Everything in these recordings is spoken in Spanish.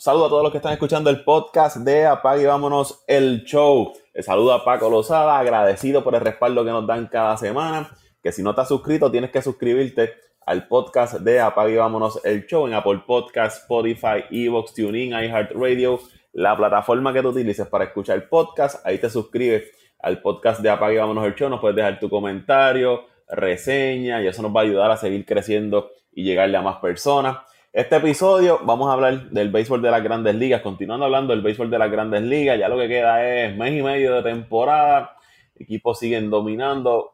Saludo a todos los que están escuchando el podcast de Apague y Vámonos el Show. Les saludo a Paco Lozada, agradecido por el respaldo que nos dan cada semana. Que si no has suscrito, tienes que suscribirte al podcast de Apague y Vámonos el Show en Apple Podcast, Spotify, Evox, TuneIn, iHeartRadio, la plataforma que tú utilices para escuchar el podcast. Ahí te suscribes al podcast de Apague y Vámonos el Show. Nos puedes dejar tu comentario, reseña y eso nos va a ayudar a seguir creciendo y llegarle a más personas. Este episodio vamos a hablar del béisbol de las grandes ligas, continuando hablando del béisbol de las grandes ligas, ya lo que queda es mes y medio de temporada, equipos siguen dominando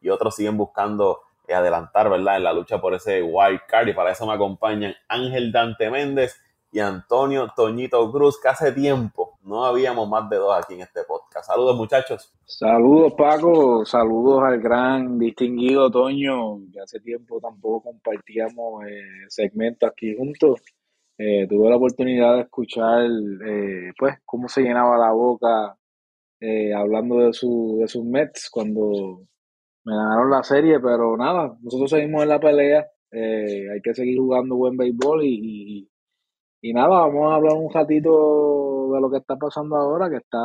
y otros siguen buscando adelantar, ¿verdad? En la lucha por ese wild card. Y para eso me acompañan Ángel Dante Méndez y Antonio Toñito Cruz, que hace tiempo no habíamos más de dos aquí en este podcast. Saludos muchachos. Saludos Paco, saludos al gran distinguido Toño, que hace tiempo tampoco compartíamos eh, segmentos aquí juntos. Eh, tuve la oportunidad de escuchar eh, pues cómo se llenaba la boca hablando de, su, de sus Mets cuando me ganaron la serie, pero nada, nosotros seguimos en la pelea, hay que seguir jugando buen béisbol y y nada, vamos a hablar un ratito de lo que está pasando ahora, que está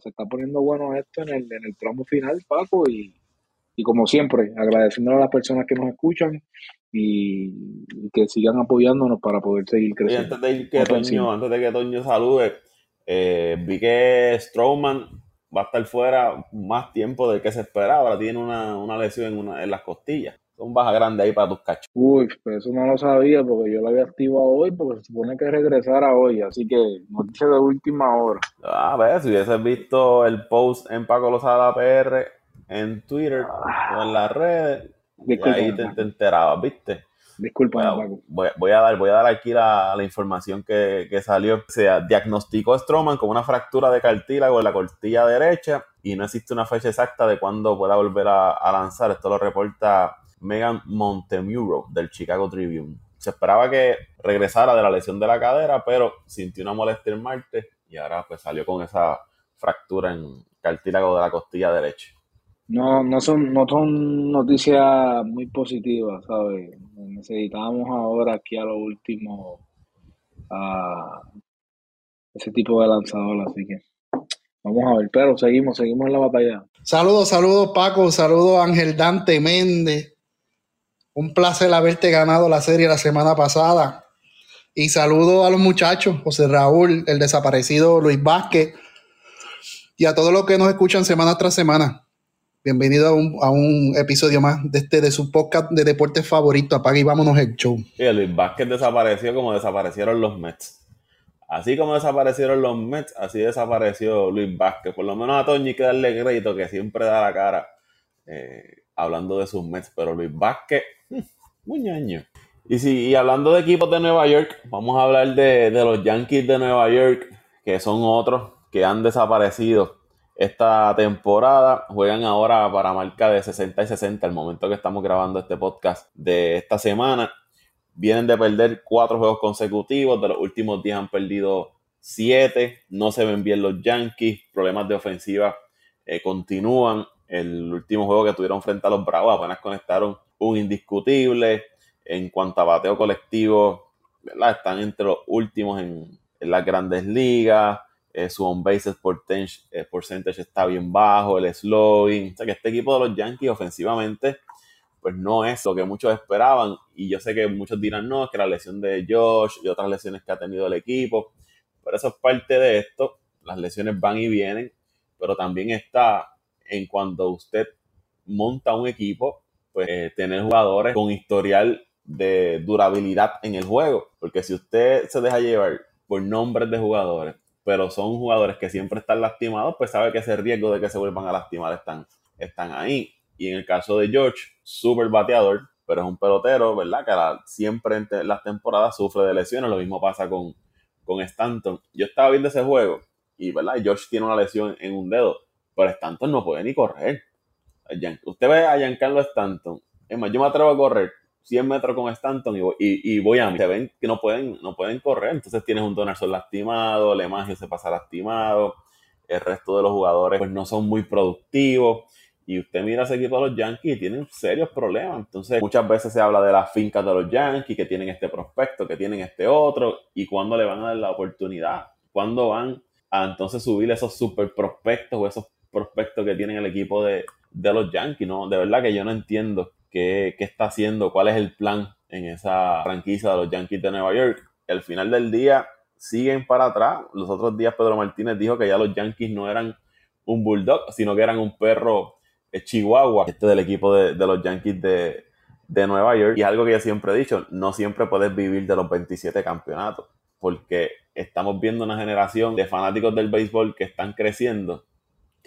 se está poniendo bueno esto en el, en el tramo final, Paco, y, como siempre, agradeciendo a las personas que nos escuchan y, que sigan apoyándonos para poder seguir creciendo. antes de que Toño, antes de que Toño salude, eh, vi que Strowman va a estar fuera más tiempo del que se esperaba, ahora tiene una, una lesión en, una, en las costillas un baja grande ahí para tus cachos. Uy, pues eso no lo sabía porque yo lo había activado hoy porque se supone que regresara hoy, así que noticia de última hora. A ver, si hubieses visto el post en Paco Lozada PR en Twitter o en las redes, ahí te, te, enterabas, ¿viste? Disculpa, Paco. Voy, a dar, voy a dar aquí la, información que, que, salió. Se diagnosticó Stroman con una fractura de cartílago en la cortilla derecha y no existe una fecha exacta de cuándo pueda volver a, a lanzar. Esto lo reporta Megan Montemuro del Chicago Tribune. Se esperaba que regresara de la lesión de la cadera, pero sintió una molestia el martes y ahora pues salió con esa fractura en cartílago de la costilla derecha. No, no son, no son noticias muy positivas, ¿sabes? Necesitamos ahora aquí a lo último a ese tipo de lanzador, así que vamos a ver, pero seguimos, seguimos en la batalla. Saludos, saludos Paco, saludos Ángel Dante Méndez, un placer haberte ganado la serie la semana pasada. Y saludo a los muchachos, José Raúl, el desaparecido Luis Vázquez, y a todos los que nos escuchan semana tras semana. Bienvenido a un, episodio más de este de su podcast de deportes favorito. Apaga y vámonos el show. Sí, Luis Vázquez desapareció como desaparecieron los Mets. Así como desaparecieron los Mets, así desapareció Luis Vázquez. Por lo menos a Toño hay que darle crédito que siempre da la cara eh, hablando de sus Mets. Pero Luis Vázquez muy. Y si hablando de equipos de Nueva York, vamos a hablar de, los Yankees de Nueva York, que son otros que han desaparecido esta temporada. Juegan ahora para marca de 60 y 60, el momento que estamos grabando este podcast de esta semana. Vienen de perder cuatro juegos consecutivos, de los últimos días han perdido siete, no se ven bien los Yankees, problemas de ofensiva eh, continúan. El último juego que tuvieron frente a los Bravos apenas conectaron un indiscutible. En cuanto a bateo colectivo, ¿verdad? están entre los últimos en, las grandes ligas. Eh, su on bases eh, percentage está bien bajo, el slowing. O sea que este equipo de los Yankees ofensivamente pues no es lo que muchos esperaban. Y yo sé que muchos dirán, no, es que la lesión de Josh y otras lesiones que ha tenido el equipo. Pero eso es parte de esto. Las lesiones van y vienen. Pero también está en cuando usted monta un equipo pues, eh, tener jugadores con historial de durabilidad en el juego. Porque si usted se deja llevar por nombres de jugadores, pero son jugadores que siempre están lastimados, pues sabe que ese riesgo de que se vuelvan a lastimar están, están ahí. Y en el caso de George, súper bateador, pero es un pelotero, ¿verdad? Que siempre en las temporadas sufre de lesiones. Lo mismo pasa con, con Stanton. Yo estaba viendo ese juego y, ¿verdad? George tiene una lesión en un dedo, pero Stanton no puede ni correr. Usted ve a Giancarlo Stanton. Es más, yo me atrevo a correr 100 metros con Stanton y voy, a mí. Se ven que no pueden, no pueden correr. Entonces tienes un Donaldson lastimado, Lemagio se pasa lastimado. El resto de los jugadores pues no son muy productivos. Y usted mira ese equipo de los Yankees y tienen serios problemas. Entonces, muchas veces se habla de las fincas de los Yankees, que tienen este prospecto, que tienen este otro, y cuándo le van a dar la oportunidad, cuándo van a entonces subir esos super prospectos o esos prospectos que tienen el equipo de, los Yankees, ¿no? De verdad que yo no entiendo qué, qué está haciendo, cuál es el plan en esa franquicia de los Yankees de Nueva York. Al final del día siguen para atrás. Los otros días Pedro Martínez dijo que ya los Yankees no eran un bulldog, sino que eran un perro chihuahua, este del equipo de, los Yankees de, de, Nueva York. Y algo que yo siempre he dicho, no siempre puedes vivir de los 27 campeonatos, porque estamos viendo una generación de fanáticos del béisbol que están creciendo,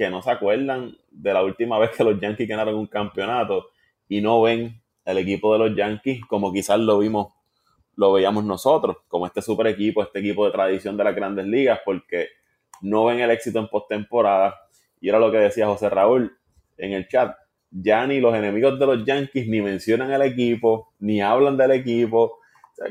que no se acuerdan de la última vez que los Yankees ganaron un campeonato y no ven el equipo de los Yankees como quizás lo vimos, lo veíamos nosotros, como este super equipo, este equipo de tradición de las grandes ligas, porque no ven el éxito en postemporada. Y era lo que decía José Raúl en el chat. Ya ni los enemigos de los Yankees ni mencionan el equipo, ni hablan del equipo.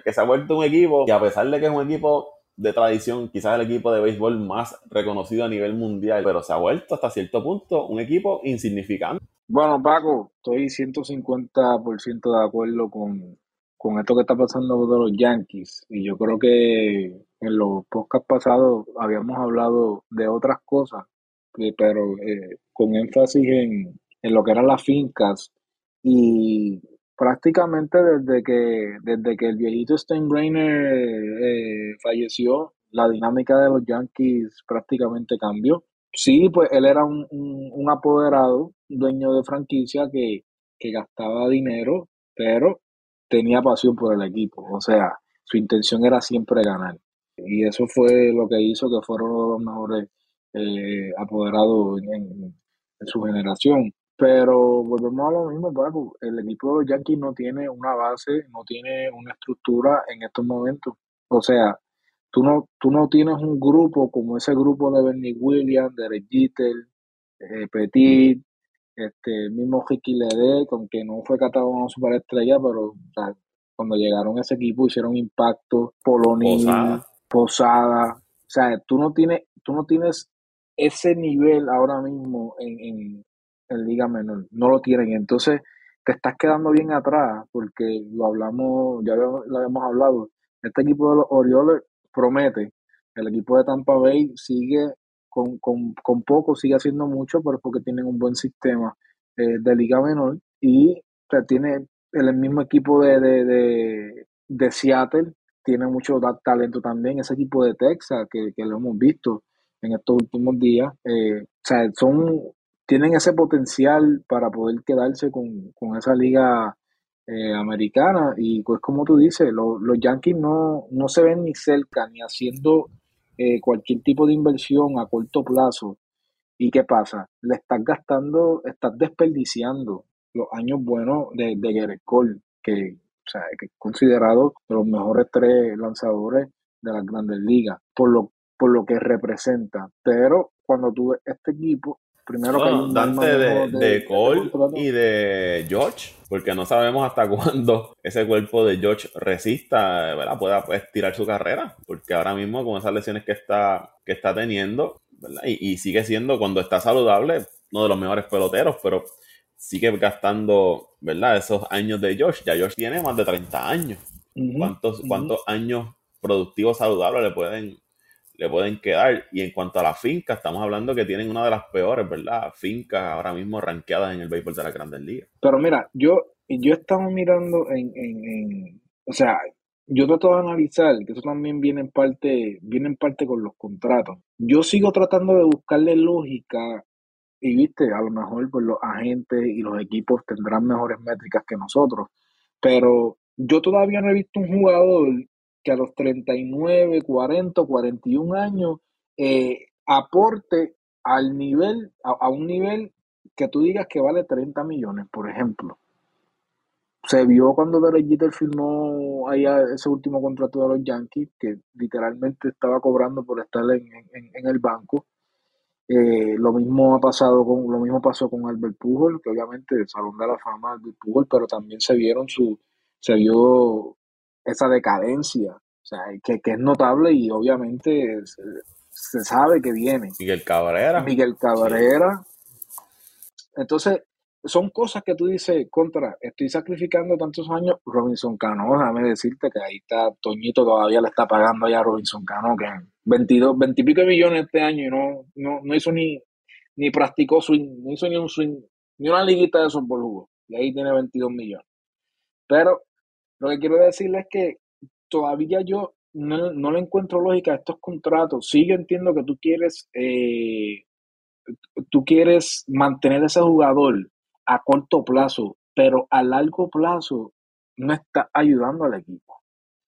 Que se ha vuelto un equipo que a pesar de que es un equipo de tradición, quizás el equipo de béisbol más reconocido a nivel mundial, pero se ha vuelto hasta cierto punto un equipo insignificante. Bueno, Paco, estoy 150% de acuerdo con, con esto que está pasando de los Yankees. Y yo creo que en los podcasts pasados habíamos hablado de otras cosas, pero eh, con énfasis en, en, lo que eran las fincas. Y prácticamente desde que, desde que el viejito Steinbrenner eh, falleció, la dinámica de los Yankees prácticamente cambió. Sí, pues él era un, un, apoderado, dueño de franquicia que, que gastaba dinero, pero tenía pasión por el equipo. O sea, su intención era siempre ganar. Y eso fue lo que hizo que fueron los mejores eh, apoderados en, su generación. Pero volvemos a lo mismo, Paco. El equipo de los Yankees no tiene una base, no tiene una estructura en estos momentos. O sea, tú no, tú no tienes un grupo como ese grupo de Bernie Williams, de Jeter, eh, Petit, este, el mismo Ricky Lede, con que no fue catalogado como superestrella, pero cuando llegaron a ese equipo hicieron impacto, Polonini, Posada. O sea, tú no tienes, tú no tienes ese nivel ahora mismo en, en, Liga Menor. No lo tienen. Entonces, te estás quedando bien atrás, porque lo hablamos, ya lo habíamos hablado. Este equipo de los Orioles promete. El equipo de Tampa Bay sigue con, con, poco, sigue haciendo mucho, pero porque tienen un buen sistema eh, de Liga Menor. Y tiene el mismo equipo de, de, de, Seattle, tiene mucho talento también. Ese equipo de Texas, que, que lo hemos visto en estos últimos días. Eh, o sea, son, tienen ese potencial para poder quedarse con, esa liga eh, americana. Y pues como tú dices, los Yankees no, no se ven ni cerca, ni haciendo eh, cualquier tipo de inversión a corto plazo. ¿Y qué pasa? Le estás gastando, estás desperdiciando los años buenos de, de Gerrit Cole, que, o sea, es considerado de los mejores tres lanzadores de las grandes ligas. Por lo por lo que representa. Pero cuando tú ves este equipo, primero que Dante de, de, Cole y de George, porque no sabemos hasta cuándo ese cuerpo de George resista, ¿verdad? Pueda pues, tirar su carrera, porque ahora mismo con esas lesiones que está, que está teniendo, ¿verdad? Y, sigue siendo, cuando está saludable, uno de los mejores peloteros, pero sigue gastando, ¿verdad? Esos años de George. Ya George tiene más de 30 años. ¿Cuántos, ¿Cuántos años productivos saludables le pueden le pueden quedar. Y en cuanto a la finca, estamos hablando que tienen una de las peores, ¿verdad? Fincas ahora mismo ranqueadas en el béisbol de la Grandes Ligas. Pero mira, yo, yo estaba mirando en, en, o sea, yo trato de analizar que eso también viene en parte, viene en parte con los contratos. Yo sigo tratando de buscarle lógica y viste, a lo mejor pues los agentes y los equipos tendrán mejores métricas que nosotros, pero yo todavía no he visto un jugador que a los 39, 40, 41 años eh, aporte al nivel, a, un nivel que tú digas que vale 30 millones, por ejemplo. Se vio cuando Derek Jeter firmó ahí ese último contrato de los Yankees, que literalmente estaba cobrando por estar en, el banco. Eh, lo mismo ha pasado con, lo mismo pasó con Albert Pujol, que obviamente el Salón de la Fama Albert Pujol, pero también se vieron su, se vio esa decadencia, o sea, que, es notable y obviamente se, sabe que viene. Miguel Cabrera. Miguel Cabrera. Entonces, son cosas que tú dices, contra, estoy sacrificando tantos años. Robinson Cano, déjame decirte que ahí está, Toñito todavía le está pagando ya a Robinson Cano, que 22, 20 y pico millones este año y no, no, no hizo ni, ni practicó swing, no hizo ni un swing, ni una liguita de softball jugó. Y ahí tiene 22 millones. Pero lo que quiero decirle es que todavía yo no, no le encuentro lógica a estos contratos. Sí, yo entiendo que tú quieres, eh, tú quieres mantener ese jugador a corto plazo, pero a largo plazo no está ayudando al equipo.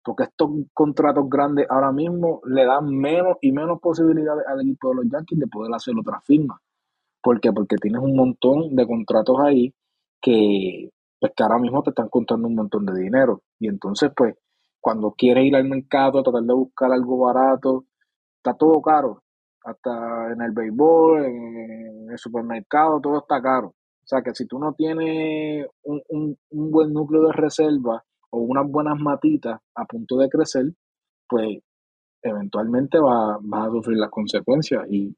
Porque estos contratos grandes ahora mismo le dan menos y menos posibilidades al equipo de los Yankees de poder hacer otra firma. ¿Por qué? Porque tienes un montón de contratos ahí que, pues, que ahora mismo te están contando un montón de dinero. Y entonces, pues, cuando quieres ir al mercado, tratar de buscar algo barato, está todo caro. Hasta en el béisbol, en el supermercado, todo está caro. O sea que si tú no tienes un, un, un buen núcleo de reserva o unas buenas matitas a punto de crecer, pues eventualmente va, vas a sufrir las consecuencias. Y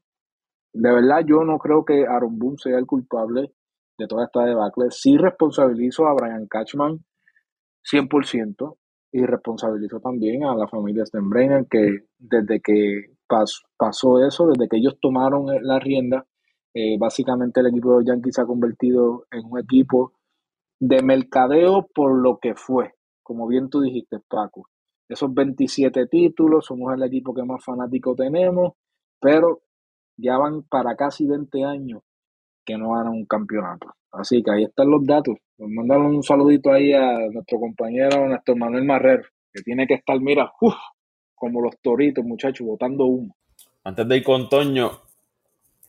de verdad yo no creo que Aaron Boone sea el culpable de toda esta debacle. Sí responsabilizo a Brian Cashman 100% y responsabilizo también a la familia Steinbrenner que desde que pasó eso, desde que ellos tomaron la rienda, eh, básicamente el equipo de los Yankees se ha convertido en un equipo de mercadeo por lo que fue, como bien tú dijiste, Paco. Esos 27 títulos, somos el equipo que más fanáticos tenemos, pero ya van para casi 20 años que no ganan un campeonato. Así que ahí están los datos. Nos mandan un saludito ahí a nuestro compañero Néstor Manuel Marrero, que tiene que estar, mira, como los toritos, muchachos, botando humo. Antes de ir con Toño,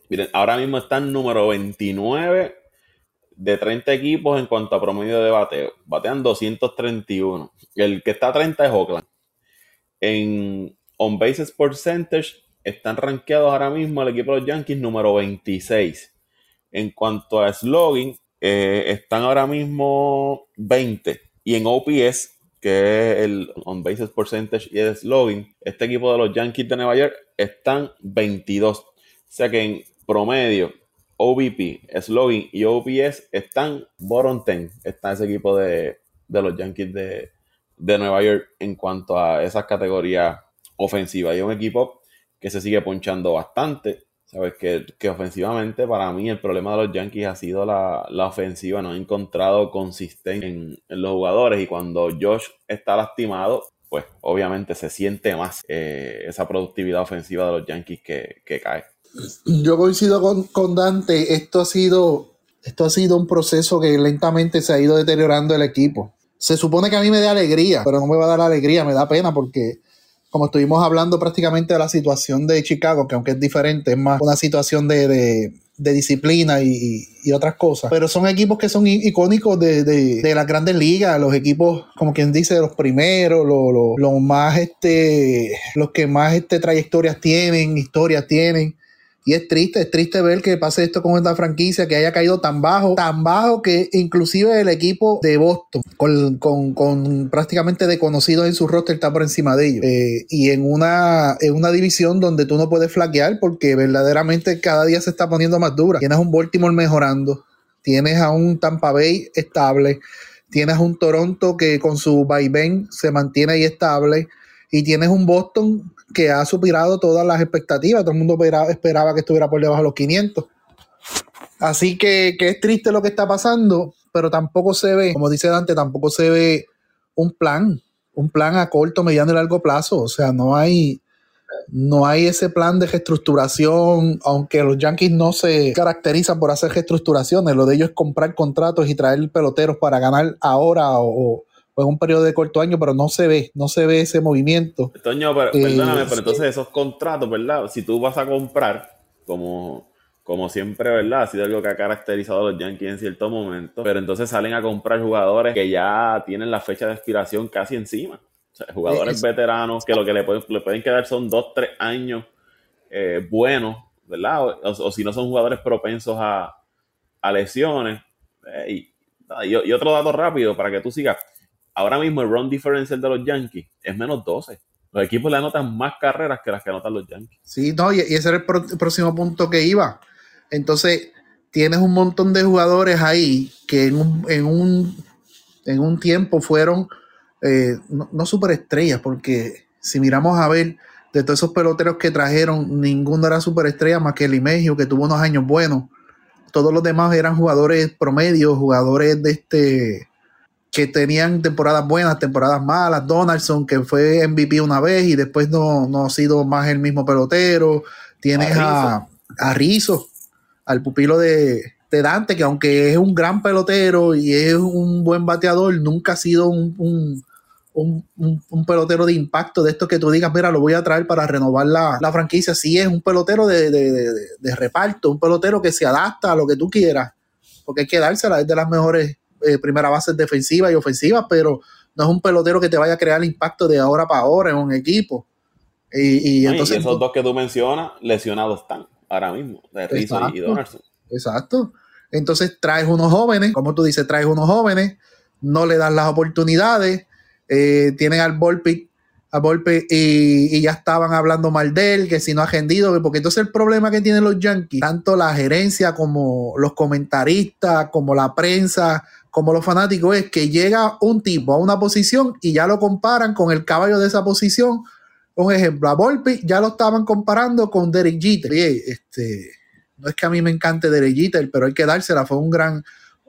Miren, ahora mismo están número 29 de 30 equipos en cuanto a promedio de bateo. Batean 231. El que está a 30 es Oakland. En on bases percentage están rankeados ahora mismo el equipo de los Yankees número 26. En cuanto a slogan, eh, están ahora mismo 20. Y en OPS, que es el on bases percentage y el slogan, este equipo de los Yankees de Nueva York están 22. O sea que en promedio, OVP, slogan y OPS están bottom 10. Está ese equipo de, los Yankees de, Nueva York en cuanto a esas categorías ofensivas. Y un equipo que se sigue ponchando bastante. Sabes que, ofensivamente para mí el problema de los Yankees ha sido la, ofensiva. No he encontrado consistencia en, los jugadores y cuando Josh está lastimado, pues obviamente se siente más eh, esa productividad ofensiva de los Yankees que, que cae. Yo coincido con, Dante, esto ha sido esto ha sido un proceso que lentamente se ha ido deteriorando el equipo. Se supone que a mí me da alegría, pero no me va a dar alegría, me da pena porque como estuvimos hablando prácticamente de la situación de Chicago, que aunque es diferente, es más una situación de, disciplina y, otras cosas. Pero son equipos que son icónicos de, las grandes ligas, los equipos, como quien dice, los primeros, los, más, este, los que más este, trayectorias tienen, historias tienen. Y es triste, es triste ver que pase esto con esta franquicia, que haya caído tan bajo, tan bajo que inclusive el equipo de Boston, con, prácticamente desconocidos en su roster, está por encima de ellos. Eh, y en una, en una división donde tú no puedes flaquear porque verdaderamente cada día se está poniendo más dura. Tienes un Baltimore mejorando, tienes a un Tampa Bay estable, tienes un Toronto que con su vaivén se mantiene ahí estable y tienes un Boston que ha superado todas las expectativas. Todo el mundo esperaba, que estuviera por debajo de los 500. Así que, es triste lo que está pasando, pero tampoco se ve, como dice Dante, tampoco se ve un plan, un plan a corto, mediano y largo plazo. O sea, no hay, no hay ese plan de reestructuración, aunque los Yankees no se caracterizan por hacer reestructuraciones, lo de ellos es comprar contratos y traer peloteros para ganar ahora o, pues un periodo de corto año, pero no se ve, no se ve ese movimiento. Toño, pero, eh, perdóname, pero entonces esos contratos, ¿verdad? Si tú vas a comprar, como, como siempre, ¿verdad? Ha sido algo que ha caracterizado a los Yankees en cierto momento, pero entonces salen a comprar jugadores que ya tienen la fecha de expiración casi encima. O sea, jugadores veteranos que lo que le pueden, le pueden quedar son dos, tres años eh, buenos, ¿verdad? O, si no son jugadores propensos a, lesiones. Eh, y, y, otro dato rápido para que tú sigas ahora mismo el run differential de los Yankees es menos 12. Los equipos le anotan más carreras que las que anotan los Yankees. Sí, no, y, ese era el, próximo punto que iba. Entonces, tienes un montón de jugadores ahí que en un, en un, en un tiempo fueron eh, no, no superestrellas, porque si miramos a ver de todos esos peloteros que trajeron, ninguno era superestrella más que el Imegio, que tuvo unos años buenos. Todos los demás eran jugadores promedios, jugadores de este que tenían temporadas buenas, temporadas malas. Donaldson, que fue MVP una vez y después no, no ha sido más el mismo pelotero. Tienes a, a Rizzo, al pupilo de, de Dante, que aunque es un gran pelotero y es un buen bateador, nunca ha sido un, un, un, un, pelotero de impacto de esto que tú digas, mira, lo voy a traer para renovar la, la franquicia. Sí, es un pelotero de, de, de, de, reparto, un pelotero que se adapta a lo que tú quieras, porque hay que dársela, es de las mejores eh, primeras bases defensivas y ofensivas, pero no es un pelotero que te vaya a crear impacto de ahora para ahora en un equipo. Y, y entonces. esos dos que tú mencionas, lesionados están ahora mismo, de Rizzo y. Donaldson. Exacto. Entonces traes unos jóvenes, como tú dices, traes unos jóvenes, no le das las oportunidades, eh, tienen al Volpe y, y ya estaban hablando mal de él, que si no ha rendido, porque entonces el problema que tienen los Yankees, tanto la gerencia como los comentaristas, como la prensa, como los fanáticos, es que llega un tipo a una posición y ya lo comparan con el caballo de esa posición. Un ejemplo, a Volpi ya lo estaban comparando con Derek Jeter. Este, no es que a mí me encante Derek Jeter, pero hay que dársela, fue un gran,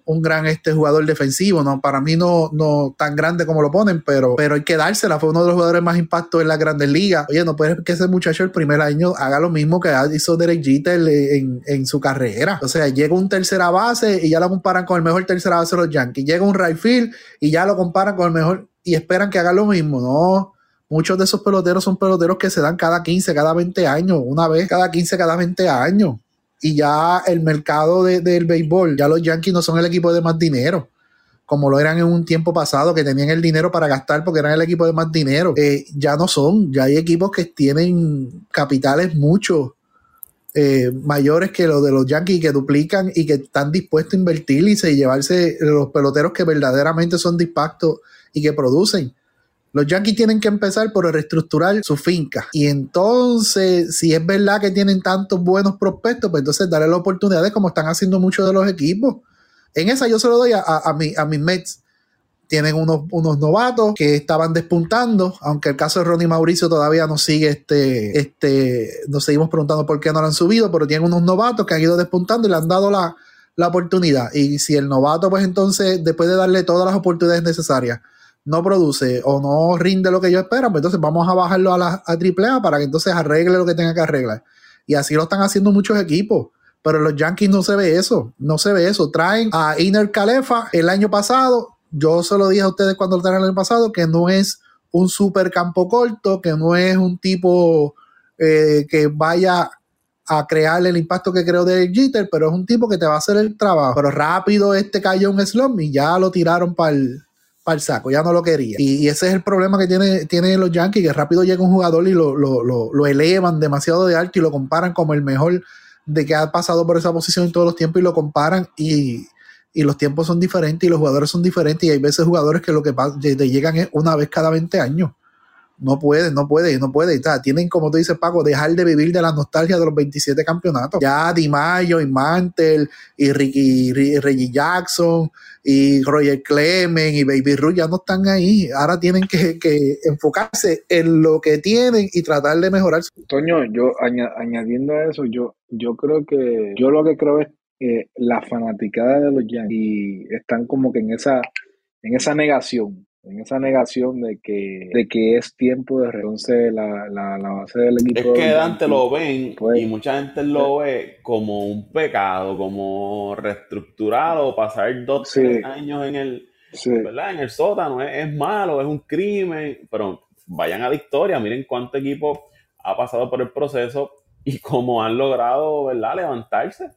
un gran este jugador defensivo, ¿no? Para mí no, no tan grande como lo ponen, pero, pero hay que dársela, fue uno de los jugadores más impactos en las grandes ligas. Oye, no puede ser que ese muchacho el primer año haga lo mismo que hizo Derek Jeter en, en su carrera. O sea, llega un tercera base y ya lo comparan con el mejor tercera base de los Yankees. Llega un right y ya lo comparan con el mejor y esperan que haga lo mismo, ¿no? Muchos de esos peloteros son peloteros que se dan cada 15, cada 20 años, una vez cada 15, cada 20 años y ya el mercado de, del béisbol, ya los Yankees no son el equipo de más dinero, como lo eran en un tiempo pasado, que tenían el dinero para gastar porque eran el equipo de más dinero. Eh, ya no son, ya hay equipos que tienen capitales mucho eh, mayores que los de los Yankees que duplican y que están dispuestos a invertirse y llevarse los peloteros que verdaderamente son de impacto y que producen. Los Yankees tienen que empezar por reestructurar su finca. Y entonces, si es verdad que tienen tantos buenos prospectos, pues entonces darle las oportunidades como están haciendo muchos de los equipos. En esa yo se lo doy a, a, a, mi, a mis Mets. Tienen unos, unos novatos que estaban despuntando, aunque el caso de Ronnie Mauricio todavía nos sigue, este, este, nos seguimos preguntando por qué no lo han subido, pero tienen unos novatos que han ido despuntando y le han dado la, la oportunidad. Y si el novato, pues entonces, después de darle todas las oportunidades necesarias, no produce o no rinde lo que yo espero, pues entonces vamos a bajarlo a la a AAA para que entonces arregle lo que tenga que arreglar. Y así lo están haciendo muchos equipos. Pero los Yankees no se ve eso, no se ve eso. Traen a Iner Calefa el año pasado. Yo se lo dije a ustedes cuando lo trajeron el año pasado, que no es un super campo corto, que no es un tipo eh, que vaya a crearle el impacto que creó de Jeter, pero es un tipo que te va a hacer el trabajo. Pero rápido este cayó un slump y ya lo tiraron para el para el saco, ya no lo quería. Y, ese es el problema que tiene, tiene los Yankees, que rápido llega un jugador y lo, lo, lo, lo, elevan demasiado de alto y lo comparan como el mejor de que ha pasado por esa posición en todos los tiempos y lo comparan y, y los tiempos son diferentes y los jugadores son diferentes y hay veces jugadores que lo que te llegan es una vez cada 20 años. No puede, no puede, no puede. O sea, tienen, como tú dices, Paco, dejar de vivir de la nostalgia de los 27 campeonatos. Ya Di Mayo y Mantel y Ricky, Reggie Jackson y Roger Clemens y Baby Ruth ya no están ahí. Ahora tienen que, que, enfocarse en lo que tienen y tratar de mejorar. Toño, yo añadiendo a eso, yo, yo creo que, yo lo que creo es que la fanaticada de los Yankees están como que en esa, en esa negación en esa negación de que, de que es tiempo de entonces la, la, la base del equipo. Es que Dante lo ven pues, y mucha gente lo ve como un pecado, como reestructurado, pasar dos sí, tres años en el, sí. ¿verdad? en el sótano, es, es, malo, es un crimen, pero vayan a la historia, miren cuánto equipo ha pasado por el proceso y cómo han logrado ¿verdad? levantarse.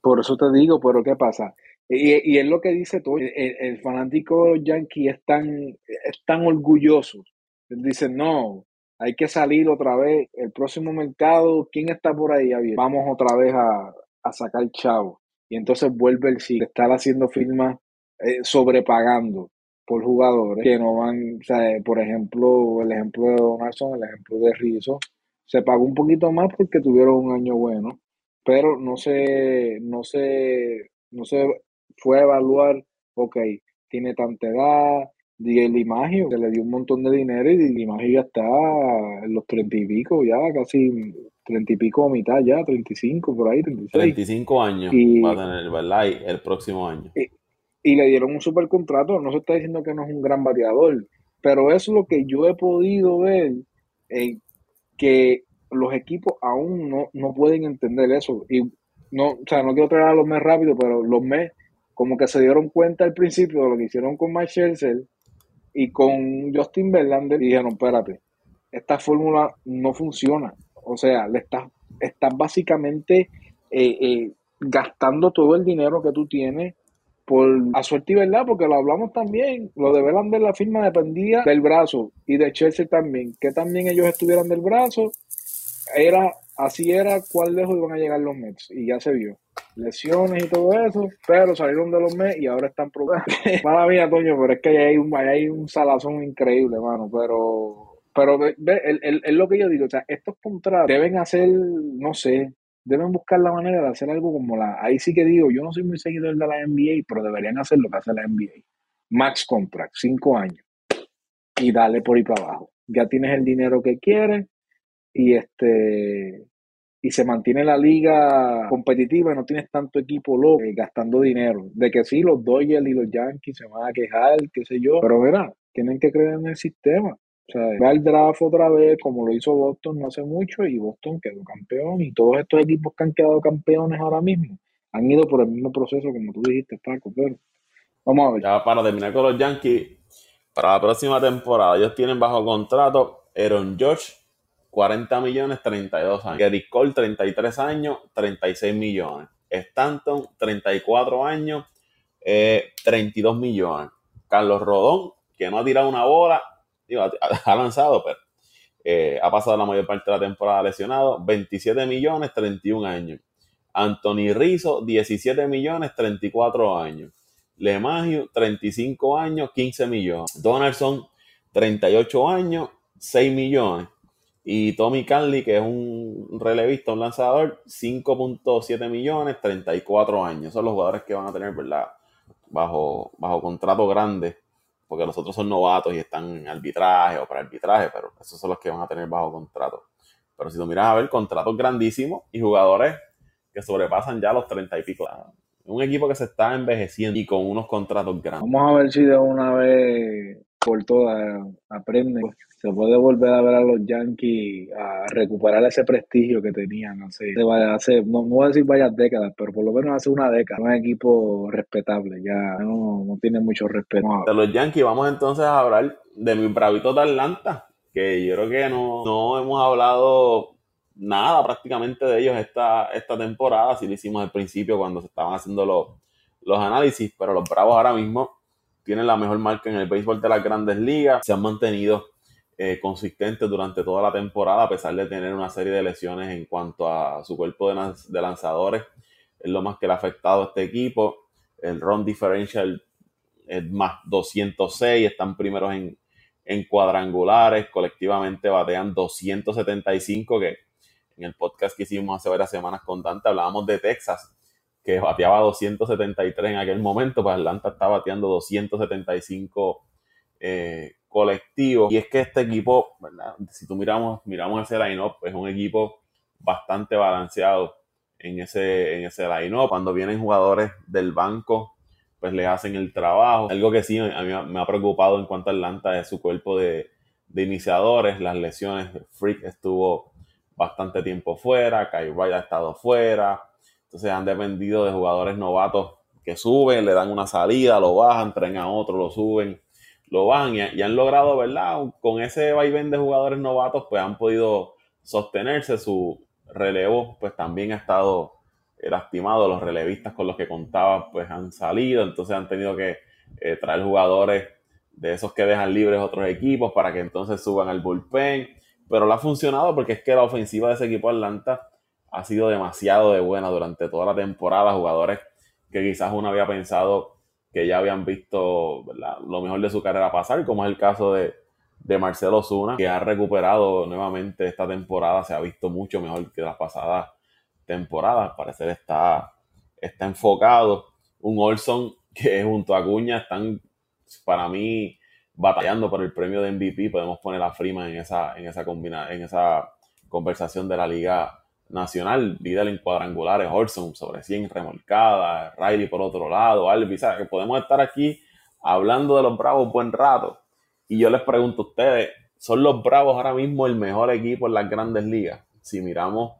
Por eso te digo, pero ¿qué pasa? Y, y, es lo que dice todo. El, el, fanático yankee es tan, es tan orgulloso. Él dice, no, hay que salir otra vez. El próximo mercado, ¿quién está por ahí? Vamos otra vez a, a sacar chavo. Y entonces vuelve el sí, estar haciendo firmas eh, sobrepagando por jugadores que no van, por ejemplo, el ejemplo de Donaldson, el ejemplo de Rizzo, se pagó un poquito más porque tuvieron un año bueno pero no se, no se, no se fue a evaluar, ok, tiene tanta edad, el Imagio, se le dio un montón de dinero y el Imagio ya está en los treinta y pico, ya casi treinta y pico a mitad ya, treinta y cinco por ahí, treinta y cinco años va a tener, ¿verdad? el próximo año. Y, y, le dieron un super contrato, no se está diciendo que no es un gran bateador, pero es lo que yo he podido ver, en que los equipos aún no, no pueden entender eso. Y no, o sea, no quiero traer a los mes rápido, pero los mes como que se dieron cuenta al principio de lo que hicieron con Mike Scherzer y con Justin Verlander y dijeron, espérate, esta fórmula no funciona. O sea, le estás, estás básicamente eh, eh, gastando todo el dinero que tú tienes por a suerte y verdad, porque lo hablamos también, lo de Verlander, la firma dependía del brazo y de Chelsea también, que también ellos estuvieran del brazo, era así era cuál lejos iban a llegar los Mets y ya se vio lesiones y todo eso, pero salieron de los Mets y ahora están probando. Mala mía, Toño, pero es que hay un, hay un salazón increíble, mano, pero pero ve, es lo que yo digo, o sea, estos contratos deben hacer, no sé, deben buscar la manera de hacer algo como la, ahí sí que digo, yo no soy muy seguidor de la NBA, pero deberían hacer lo que hace la NBA. Max contract, cinco años, y dale por ahí para abajo. Ya tienes el dinero que quieres, y este y se mantiene la liga competitiva y no tienes tanto equipo loco eh, gastando dinero. De que sí, los Dodgers y los Yankees se van a quejar, qué sé yo, pero mira, tienen que creer en el sistema. O sea, va al draft otra vez, como lo hizo Boston no hace mucho, y Boston quedó campeón, y todos estos equipos que han quedado campeones ahora mismo han ido por el mismo proceso, como tú dijiste, Paco, pero vamos a ver. Ya para terminar con los Yankees, para la próxima temporada, ellos tienen bajo contrato Aaron George 40 millones, 32 años. Gary Cole, 33 años, 36 millones. Stanton, 34 años, 32 eh, millones. Carlos Rodón, que no ha tirado una bola, ha, lanzado, pero eh, ha pasado la mayor parte de la temporada lesionado, 27 millones, 31 años. Anthony Rizzo, 17 millones, 34 años. Lemagio, 35 años, 15 millones. Donaldson, 38 años, 6 millones. Y Tommy Canley, que es un relevista, un lanzador, 5.7 millones, 34 años. Son los jugadores que van a tener, ¿verdad? Bajo, bajo contrato grande, porque los otros son novatos y están en arbitraje o para arbitraje, pero esos son los que van a tener bajo contrato. Pero si tú miras a ver, contratos grandísimos y jugadores que sobrepasan ya los 30 y pico. Un equipo que se está envejeciendo y con unos contratos grandes. Vamos a ver si de una vez por todas aprende se puede volver a ver a los Yankees a recuperar ese prestigio que tenían hace, hace no, voy a decir varias décadas, pero por lo menos hace una década. Un equipo respetable, ya no, no tiene mucho respeto. De los Yankees, vamos entonces a hablar de mi bravito de Atlanta, que yo creo que no, no hemos hablado nada prácticamente de ellos esta, esta temporada, si lo hicimos al principio cuando se estaban haciendo los, los análisis, pero los Bravos ahora mismo tienen la mejor marca en el béisbol de las grandes ligas, se han mantenido eh, consistentes durante toda la temporada, a pesar de tener una serie de lesiones en cuanto a su cuerpo de, lanzadores. Es lo más que le ha afectado a este equipo. El run differential es más 206, están primeros en, en cuadrangulares, colectivamente batean 275, que en el podcast que hicimos hace varias semanas con Dante hablábamos de Texas, que bateaba 273 en aquel momento, pues Atlanta está bateando 275 eh, colectivos. Y es que este equipo, si tú miramos, miramos ese line-up, es un equipo bastante balanceado en ese, en ese line-up. Cuando vienen jugadores del banco, pues le hacen el trabajo. Algo que sí a mí me ha preocupado en cuanto a Atlanta es su cuerpo de, de iniciadores, las lesiones. Freak estuvo bastante tiempo fuera, Kai Wright ha estado fuera. Entonces han dependido de jugadores novatos que suben, le dan una salida, lo bajan, traen a otro, lo suben lo van y, han logrado, ¿verdad? Con ese vaivén de jugadores novatos, pues han podido sostenerse. Su relevo, pues también ha estado lastimado. Los relevistas con los que contaba, pues han salido. Entonces han tenido que eh, traer jugadores de esos que dejan libres otros equipos para que entonces suban al bullpen. Pero le ha funcionado porque es que la ofensiva de ese equipo Atlanta ha sido demasiado de buena durante toda la temporada. Jugadores que quizás uno había pensado que ya habían visto lo mejor de su carrera pasar, como es el caso de, de Marcelo Zuna, que ha recuperado nuevamente esta temporada, se ha visto mucho mejor que las pasadas temporada. Al parecer está, está enfocado. Un Olson que junto a Acuña están, para mí, batallando por el premio de MVP. Podemos poner a Freeman en esa, en esa, combina, en esa conversación de la Liga Nacional. Líder en cuadrangulares, Olson sobre 100 remolcadas, Riley por otro lado, Albi. Que podemos estar aquí hablando de los Bravos buen rato. Y yo les pregunto a ustedes, ¿son los Bravos ahora mismo el mejor equipo en las grandes ligas? Si miramos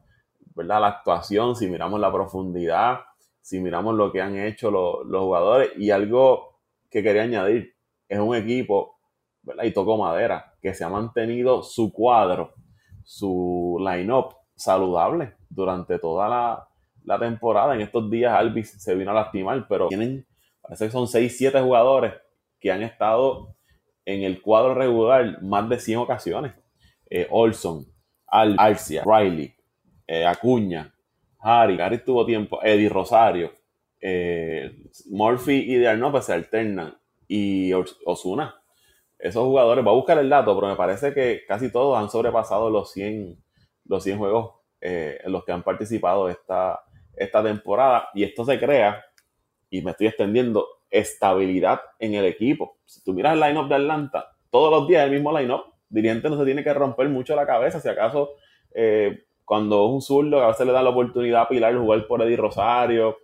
¿verdad? la actuación, si miramos la profundidad, si miramos lo que han hecho los, los jugadores y algo que quería añadir, es un equipo, ¿verdad? y toco madera, que se ha mantenido su cuadro, su line-up saludable durante toda la, la, temporada. En estos días Alvis se vino a lastimar, pero tienen, parece que son 6, 7 jugadores que han estado en el cuadro regular más de 100 ocasiones. Eh, Olson, Al Arcia, Riley, eh, Acuña, Harry, Harry tuvo tiempo, Eddie Rosario, eh, Murphy y De pues se alternan, y Osuna. Esos jugadores, va a buscar el dato, pero me parece que casi todos han sobrepasado los 100, los 100 juegos eh, en los que han participado esta, esta temporada. Y esto se crea, y me estoy extendiendo, estabilidad en el equipo. Si tú miras el line-up de Atlanta, todos los días el mismo line-up. Dirigente no se tiene que romper mucho la cabeza. Si acaso eh, cuando es un zurdo, a veces le da la oportunidad a Pilar jugar por Eddie Rosario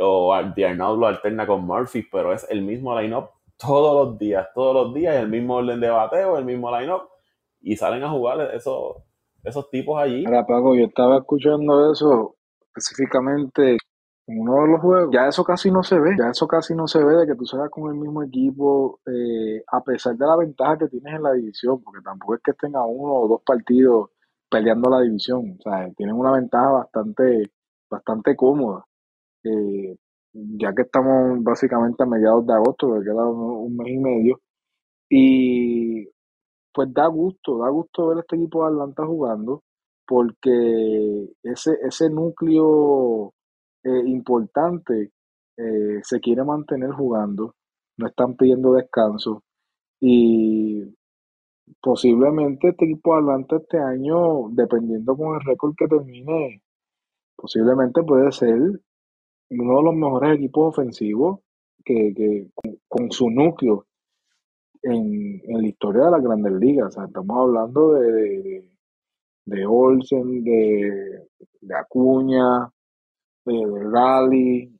o Di lo alterna con Murphy, pero es el mismo line-up todos los días, todos los días, el mismo orden de bateo, el mismo line-up, y salen a jugar esos, esos tipos allí. Ahora, Paco, yo estaba escuchando eso específicamente en uno de los juegos. Ya eso casi no se ve, ya eso casi no se ve de que tú salgas con el mismo equipo, eh, a pesar de la ventaja que tienes en la división, porque tampoco es que estén a uno o dos partidos peleando la división. O sea, tienen una ventaja bastante, bastante cómoda. Eh, ya que estamos básicamente a mediados de agosto, que queda un, mes y medio. Y pues da gusto, da gusto ver este equipo de Atlanta jugando, porque ese, ese núcleo eh, importante eh, se quiere mantener jugando, no están pidiendo descanso. Y posiblemente este equipo adelante este año, dependiendo con el récord que termine, posiblemente puede ser uno de los mejores equipos ofensivos que, con, su núcleo en, la historia de las grandes ligas. estamos hablando de, de, Olsen, de, Acuña, de, de Rally,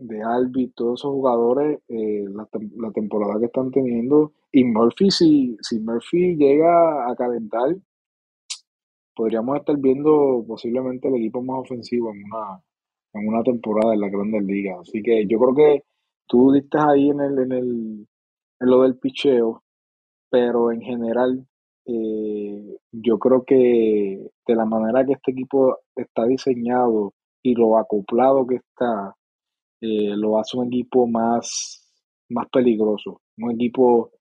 de Albi, todos esos jugadores, eh, la, temporada que están teniendo. Y Murphy, si, si Murphy llega a calentar, podríamos estar viendo posiblemente el equipo más ofensivo en una, en una temporada en la Grandes Ligas. Así que yo creo que tú diste ahí en el, en el, en lo del picheo, pero en general, eh, yo creo que de la manera que este equipo está diseñado y lo acoplado que está, eh, lo hace un equipo más, más peligroso. Un equipo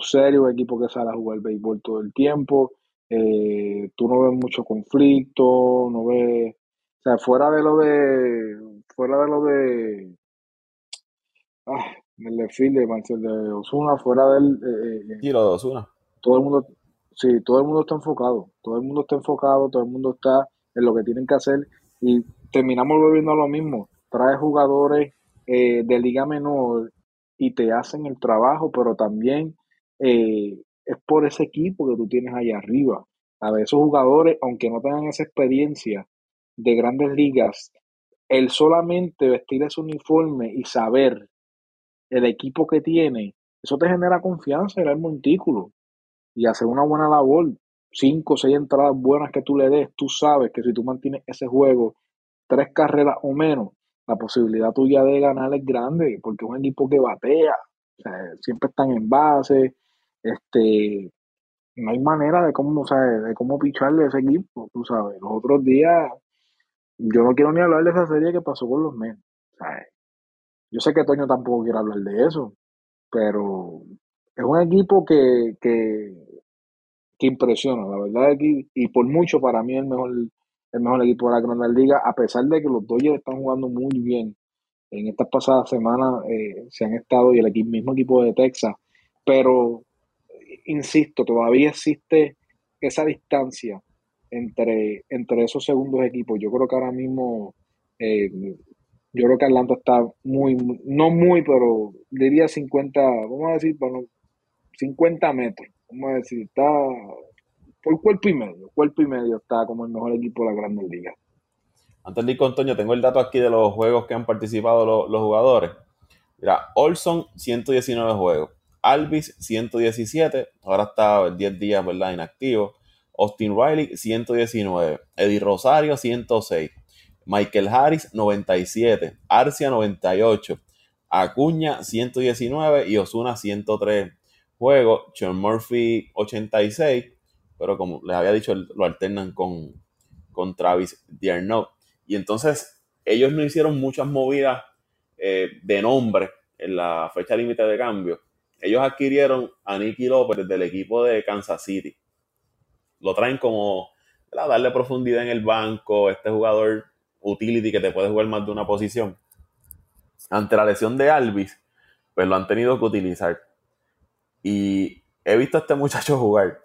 serio, un equipo que sale a jugar béisbol todo el tiempo. Eh, tú no ves mucho conflicto, no ves. O sea, fuera de lo de. Fuera de lo de. Ah, el desfile de Marcel de Osuna, fuera del. Eh, Tiro de Osuna. Todo el mundo. Sí, todo el mundo está enfocado. Todo el mundo está enfocado, todo el mundo está en lo que tienen que hacer. Y terminamos volviendo a lo mismo trae jugadores eh, de liga menor y te hacen el trabajo, pero también eh, es por ese equipo que tú tienes ahí arriba. A ver, esos jugadores, aunque no tengan esa experiencia de grandes ligas, el solamente vestir ese uniforme y saber el equipo que tiene, eso te genera confianza en el montículo y hacer una buena labor. Cinco o seis entradas buenas que tú le des, tú sabes que si tú mantienes ese juego tres carreras o menos, la posibilidad tuya de ganar es grande, porque es un equipo que batea, siempre están en base, este, no hay manera de cómo, ¿sabes? de cómo picharle a ese equipo, tú sabes. Los otros días, yo no quiero ni hablar de esa serie que pasó con los Mets, Yo sé que Toño tampoco quiere hablar de eso, pero es un equipo que, que, que impresiona, la verdad, y por mucho para mí el mejor el mejor equipo de la Grandes Liga, a pesar de que los Dodgers están jugando muy bien. En estas pasadas semanas eh, se han estado, y el mismo equipo de Texas, pero insisto, todavía existe esa distancia entre, entre esos segundos equipos. Yo creo que ahora mismo, eh, yo creo que Atlanta está muy, no muy, pero diría 50, vamos a decir, bueno, 50 metros. Vamos a decir, está por cuerpo y medio. Cuerpo y medio está como el mejor equipo de la Grandes Ligas. Antes de ir con Toño, tengo el dato aquí de los juegos que han participado los, los jugadores. Mira, Olson, 119 juegos. Alvis, 117. Ahora está 10 días, ¿verdad? Inactivo. Austin Riley, 119. Eddie Rosario, 106. Michael Harris, 97. Arcia, 98. Acuña, 119. Y Osuna, 103 juegos. Sean Murphy, 86. Pero como les había dicho, lo alternan con, con Travis Diarnaud. Y entonces ellos no hicieron muchas movidas eh, de nombre en la fecha límite de cambio. Ellos adquirieron a Nicky López del equipo de Kansas City. Lo traen como darle profundidad en el banco, este jugador utility que te puede jugar más de una posición. Ante la lesión de Alvis, pues lo han tenido que utilizar. Y he visto a este muchacho jugar.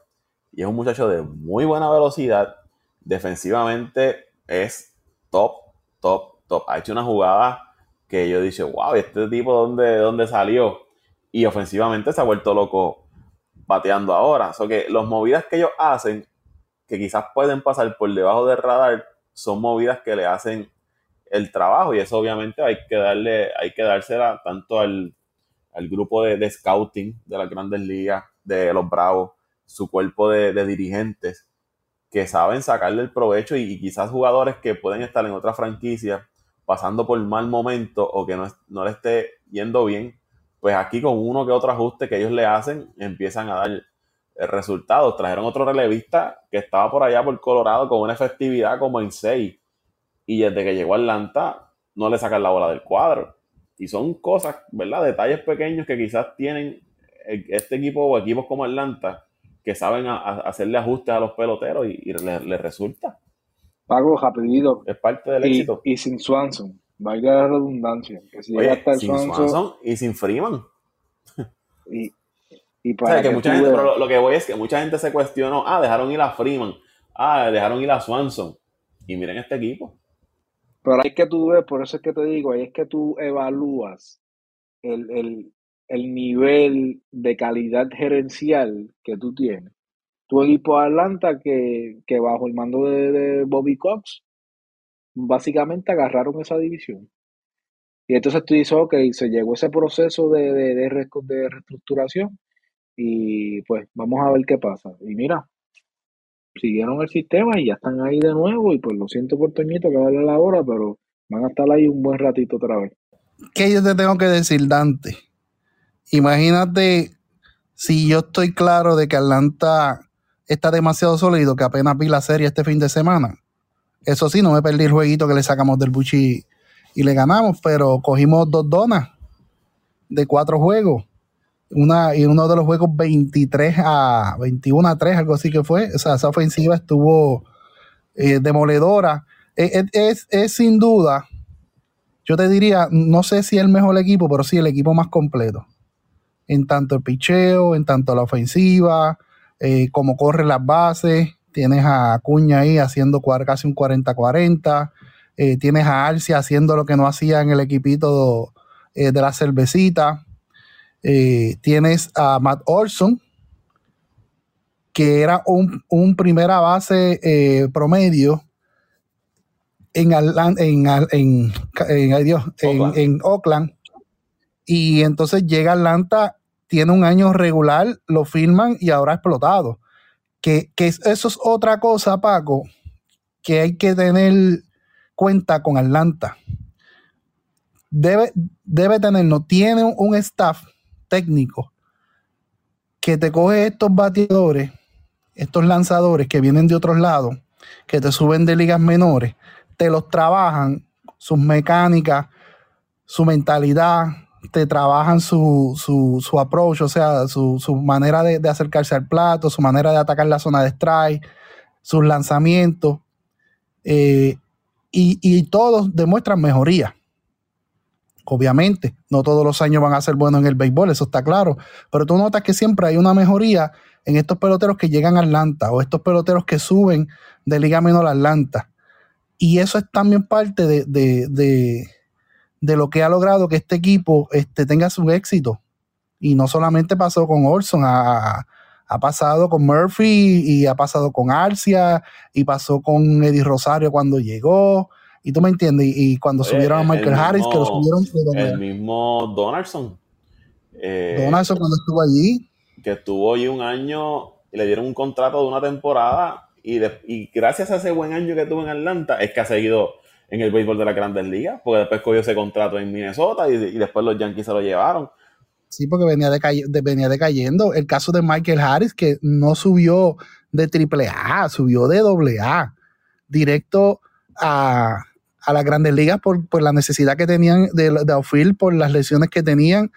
Y es un muchacho de muy buena velocidad. Defensivamente es top, top, top. Ha hecho una jugada que yo dije, wow, este tipo dónde, dónde salió? Y ofensivamente se ha vuelto loco bateando ahora. O que los movidas que ellos hacen, que quizás pueden pasar por debajo del radar, son movidas que le hacen el trabajo. Y eso obviamente hay que darle, hay que dársela tanto al, grupo de, scouting de las grandes ligas, de los Bravos, su cuerpo de, dirigentes, que saben sacarle el provecho y, quizás jugadores que pueden estar en otra franquicia pasando por mal momento o que no, no le esté yendo bien, pues aquí con uno que otro ajuste que ellos le hacen empiezan a dar resultados. Trajeron otro relevista que estaba por allá por Colorado con una efectividad como en 6 y desde que llegó a Atlanta no le sacan la bola del cuadro. Y son cosas, ¿verdad? Detalles pequeños que quizás tienen este equipo o equipos como Atlanta que saben hacerle ajustes a los peloteros y, les resulta. Pago rapidito. Es parte del éxito. Y sin Swanson, vaya la redundancia. Que si Oye, sin Swanson, y sin Freeman. Y, para que, mucha gente, pero lo, que voy es que mucha gente se cuestionó, ah, dejaron ir a Freeman, ah, dejaron ir a Swanson. Y miren este equipo. Pero hay que tú ves, por eso es que te digo, ahí es que tú evalúas el, el, el nivel de calidad gerencial que tú tienes. Tu equipo de Atlanta que, que bajo el mando de, Bobby Cox, básicamente agarraron esa división. Y entonces tú dices, ok, se llegó ese proceso de, de, de, reestructuración y pues vamos a ver qué pasa. Y mira, siguieron el sistema y ya están ahí de nuevo y pues lo siento por Toñito que vale la hora, pero van a estar ahí un buen ratito otra vez. ¿Qué yo te tengo que decir, Dante? Imagínate si yo estoy claro de que Atlanta está demasiado sólido, que apenas vi la serie este fin de semana. Eso sí, no me perdí el jueguito que le sacamos del Buchi y le ganamos, pero cogimos dos donas de cuatro juegos. Una, y uno de los juegos 23 a 21 a 3, algo así que fue. O sea, esa ofensiva estuvo eh, demoledora. Eh, eh, es, sin duda, yo te diría, no sé si el mejor equipo, pero sí el equipo más completo en tanto el picheo, en tanto la ofensiva, como corre las bases. Tienes a Acuña ahí haciendo casi un 40-40. Eh, tienes a Arcia haciendo lo que no hacía en el equipito de la cervecita. Tienes a Matt Orson, que era un, primera base promedio en, en, en Oakland y entonces llega Atlanta, tiene un año regular, lo firman y ahora ha explotado. Que, eso es otra cosa, Paco, que hay que tener cuenta con Atlanta. Debe, debe tener, no tiene un staff técnico que te coge estos bateadores, estos lanzadores que vienen de otros lados, que te suben de ligas menores, te los trabajan, sus mecánicas, su mentalidad, te trabajan su, su, su approach, o sea, su, manera de, acercarse al plato, su manera de atacar la zona de strike, sus lanzamientos, eh, y, todos demuestran mejoría. Obviamente, no todos los años van a ser buenos en el béisbol, eso está claro, pero tú notas que siempre hay una mejoría en estos peloteros que llegan a Atlanta o estos peloteros que suben de Liga Menor a Atlanta. Y eso es también parte de, de, lo que ha logrado que este equipo este, tenga su éxito. Y no solamente pasó con Orson, ha, pasado con Murphy y ha pasado con Arcia y pasó con Eddie Rosario cuando llegó. Y tú me entiendes, y, cuando subieron a Michael Harris, que lo subieron. El mismo Donaldson. Eh, Donaldson cuando estuvo allí. Que estuvo allí un año y le dieron un contrato de una temporada. Y, y gracias a ese buen año que tuvo en Atlanta, es que ha seguido en el béisbol de las grandes ligas, porque después cogió ese contrato en Minnesota y, y después los Yankees se lo llevaron. Sí, porque venía, de, venía decayendo. El caso de Michael Harris, que no subió de triple A, subió de doble A, directo a, a las grandes ligas por, por, la necesidad que tenían de, de outfield, por las lesiones que tenían,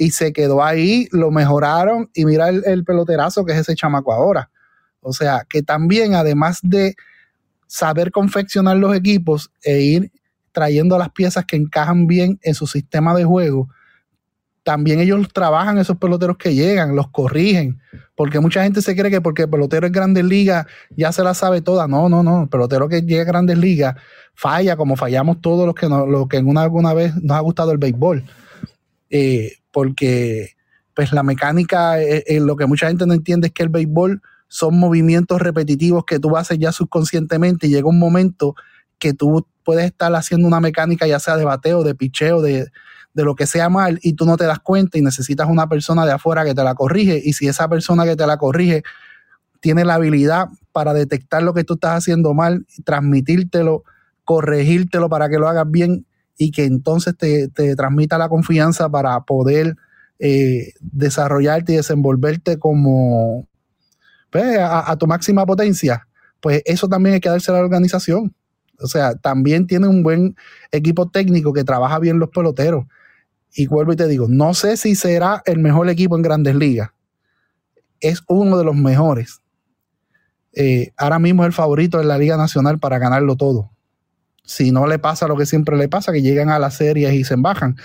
y se quedó ahí, lo mejoraron, y mira el, peloterazo que es ese chamaco ahora. O sea, que también, además de saber confeccionar los equipos e ir trayendo las piezas que encajan bien en su sistema de juego, también ellos trabajan esos peloteros que llegan, los corrigen, porque mucha gente se cree que porque el pelotero es Grandes Ligas ya se la sabe toda. No, no, no, el pelotero que llega a Grandes Ligas falla como fallamos todos los que, no, que en una alguna vez nos ha gustado el béisbol. Eh, porque pues la mecánica, eh, lo que mucha gente no entiende es que el béisbol son movimientos repetitivos que tú haces ya subconscientemente y llega un momento que tú puedes estar haciendo una mecánica ya sea de bateo, de picheo, de, de lo que sea mal y tú no te das cuenta y necesitas una persona de afuera que te la corrige y si esa persona que te la corrige tiene la habilidad para detectar lo que tú estás haciendo mal, transmitírtelo, corregírtelo para que lo hagas bien y que entonces te, transmita la confianza para poder eh, desarrollarte y desenvolverte como pues, a, a, tu máxima potencia, pues eso también hay que darse a la organización. O sea, también tiene un buen equipo técnico que trabaja bien los peloteros. Y vuelvo y te digo, no sé si será el mejor equipo en grandes ligas. Es uno de los mejores. Eh, ahora mismo es el favorito en la Liga Nacional para ganarlo todo. Si no le pasa lo que siempre le pasa, que llegan a las series y se bajan.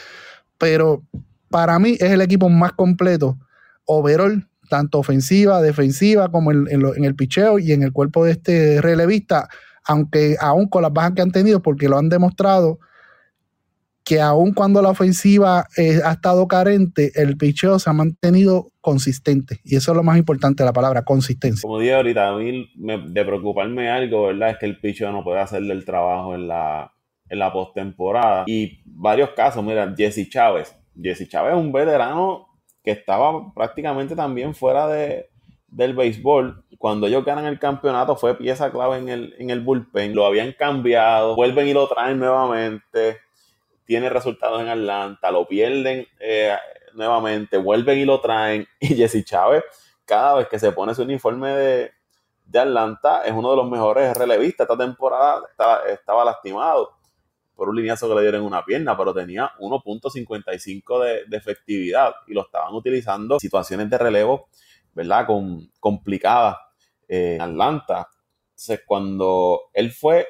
Pero para mí es el equipo más completo, overall, tanto ofensiva, defensiva, como en, en el picheo y en el cuerpo de este relevista, aunque aún con las bajas que han tenido, porque lo han demostrado que aun cuando la ofensiva eh, ha estado carente, el picheo se ha mantenido consistente. Y eso es lo más importante la palabra, consistencia. Como dije ahorita, a mí de preocuparme algo, ¿verdad? Es que el picheo no puede hacerle el trabajo en la, en la postemporada. Y varios casos, mira, Jesse Chávez. Jesse Chávez es un veterano que estaba prácticamente también fuera de, del béisbol. Cuando ellos ganan el campeonato fue pieza clave en el, en el bullpen. Lo habían cambiado, vuelven y lo traen nuevamente tiene resultados en Atlanta, lo pierden eh, nuevamente, vuelven y lo traen. Y Jesse Chávez, cada vez que se pone su uniforme de, Atlanta, es uno de los mejores relevistas. Esta temporada estaba, lastimado por un lineazo que le dieron una pierna, pero tenía 1.55 de, de, efectividad y lo estaban utilizando en situaciones de relevo, ¿verdad? Con, complicadas eh, en Atlanta. Entonces, cuando él fue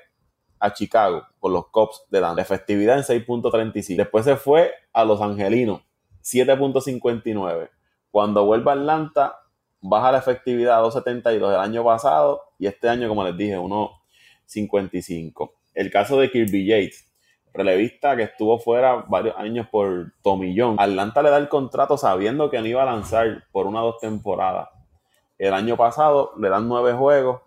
a Chicago con los Cubs de la efectividad en 6.35. Después se fue a Los Angelinos, 7.59. Cuando vuelve a Atlanta, baja la efectividad a 2.72 del año pasado y este año, como les dije, 1.55. El caso de Kirby Yates, relevista que estuvo fuera varios años por Tomillón. Atlanta le da el contrato sabiendo que no iba a lanzar por una o dos temporadas. El año pasado le dan nueve juegos,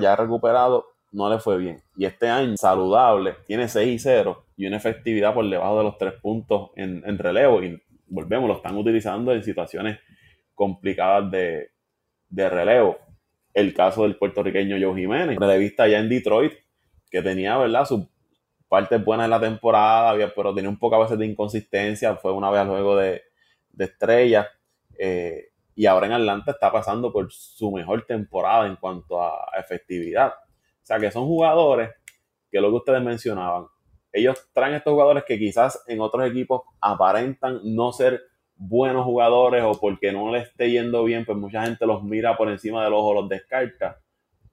ya recuperado, no le fue bien. Y este año, saludable, tiene 6 y 0 y una efectividad por debajo de los 3 puntos en, relevo. Y volvemos, lo están utilizando en situaciones complicadas de, relevo. El caso del puertorriqueño Joe Jiménez, relevista ya en Detroit, que tenía, ¿verdad? Sus partes buenas en la temporada, pero tenía un poco a veces de inconsistencia. Fue una vez al juego de, de estrella. Eh, y ahora en Atlanta está pasando por su mejor temporada en cuanto a efectividad. O sea, que son jugadores que lo que ustedes mencionaban, ellos traen estos jugadores que quizás en otros equipos aparentan no ser buenos jugadores o porque no les esté yendo bien, pues mucha gente los mira por encima del ojo, los descarta,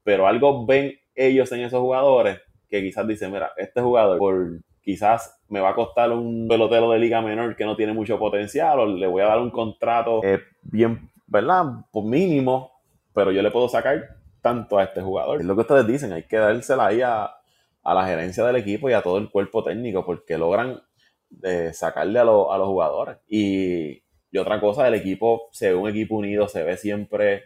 pero algo ven ellos en esos jugadores que quizás dicen, mira, este jugador por quizás me va a costar un pelotero de liga menor que no tiene mucho potencial o le voy a dar un contrato eh, bien, ¿verdad? Por mínimo, pero yo le puedo sacar tanto a este jugador. Es lo que ustedes dicen, hay que dársela ahí a, a la gerencia del equipo y a todo el cuerpo técnico porque logran eh, sacarle a, a, los jugadores. Y, y, otra cosa, el equipo se ve un equipo unido, se ve siempre,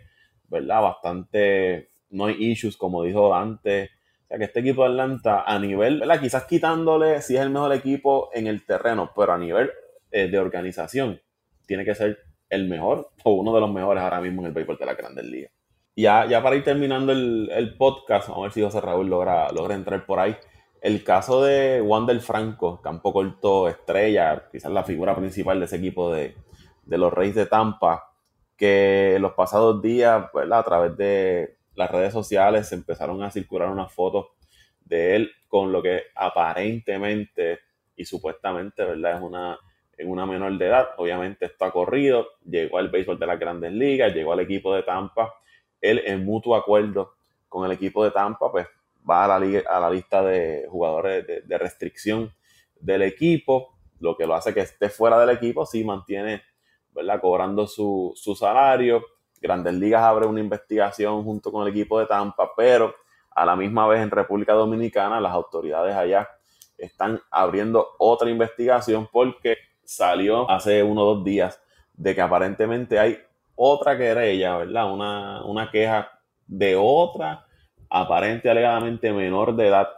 ¿verdad? Bastante, no hay issues como dijo antes o sea, que este equipo de Atlanta, a nivel, ¿verdad? Quizás quitándole si es el mejor equipo en el terreno, pero a nivel eh, de organización, tiene que ser el mejor o uno de los mejores ahora mismo en el béisbol de la Grandes Ligas. Ya, ya para ir terminando el, el, podcast, vamos a ver si José Raúl logra, logra entrar por ahí. El caso de Wander Franco, campo corto estrella, quizás la figura principal de ese equipo de, de los Reyes de Tampa, que en los pasados días, ¿verdad? a través de las redes sociales empezaron a circular unas fotos de él con lo que aparentemente y supuestamente, ¿verdad? Es una, en una menor de edad. Obviamente esto ha corrido, llegó al béisbol de las grandes ligas, llegó al equipo de Tampa. Él en mutuo acuerdo con el equipo de Tampa, pues va a la, a la lista de jugadores de, restricción del equipo, lo que lo hace que esté fuera del equipo, sí mantiene, ¿verdad? Cobrando su, su salario Grandes Ligas abre una investigación junto con el equipo de Tampa, pero a la misma vez en República Dominicana las autoridades allá están abriendo otra investigación porque salió hace uno o dos días de que aparentemente hay otra querella, ¿verdad? Una, una queja de otra aparente alegadamente menor de edad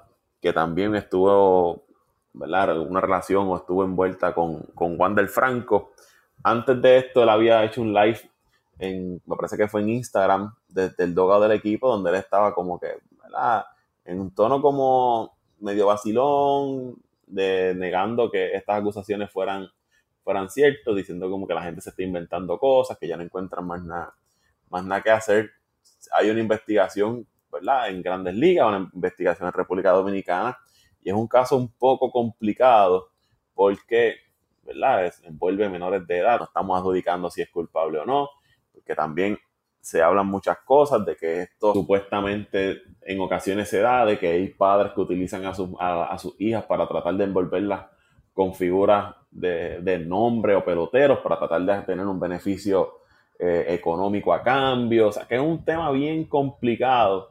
que también estuvo, ¿verdad? Una relación o estuvo envuelta con, con Juan del Franco. Antes de esto, él había hecho un live en, me parece que fue en Instagram, desde el dogado del equipo, donde él estaba como que, ¿verdad? En un tono como medio vacilón, de, negando que estas acusaciones fueran, fueran ciertas, diciendo como que la gente se está inventando cosas, que ya no encuentran más nada, más nada que hacer. Hay una investigación, ¿verdad? En grandes ligas, una investigación en República Dominicana, y es un caso un poco complicado porque, ¿verdad? envuelve menores de edad, no estamos adjudicando si es culpable o no, que también se hablan muchas cosas de que esto supuestamente en ocasiones se da, de que hay padres que utilizan a, sus, a, sus hijas para tratar de envolverlas con figuras de, nombre o peloteros para tratar de tener un beneficio eh, económico a cambio. O sea, que es un tema bien complicado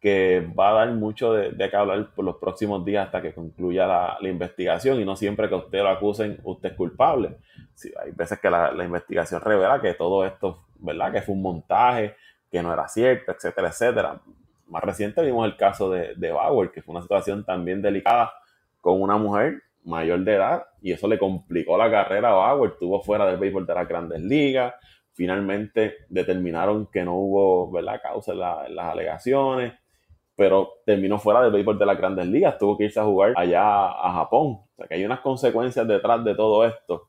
que va a dar mucho de, de qué hablar por los próximos días hasta que concluya la, la, investigación y no siempre que usted lo acusen, usted es culpable. Sí, hay veces que la, la investigación revela que todo esto ¿verdad? Que fue un montaje, que no era cierto, etcétera, etcétera. Más reciente vimos el caso de, de Bauer, que fue una situación también delicada con una mujer mayor de edad y eso le complicó la carrera a Bauer, estuvo fuera del béisbol de las grandes ligas, finalmente determinaron que no hubo ¿verdad? causa en, las alegaciones, pero terminó fuera del béisbol de las grandes ligas, tuvo que irse a jugar allá a Japón. O sea que hay unas consecuencias detrás de todo esto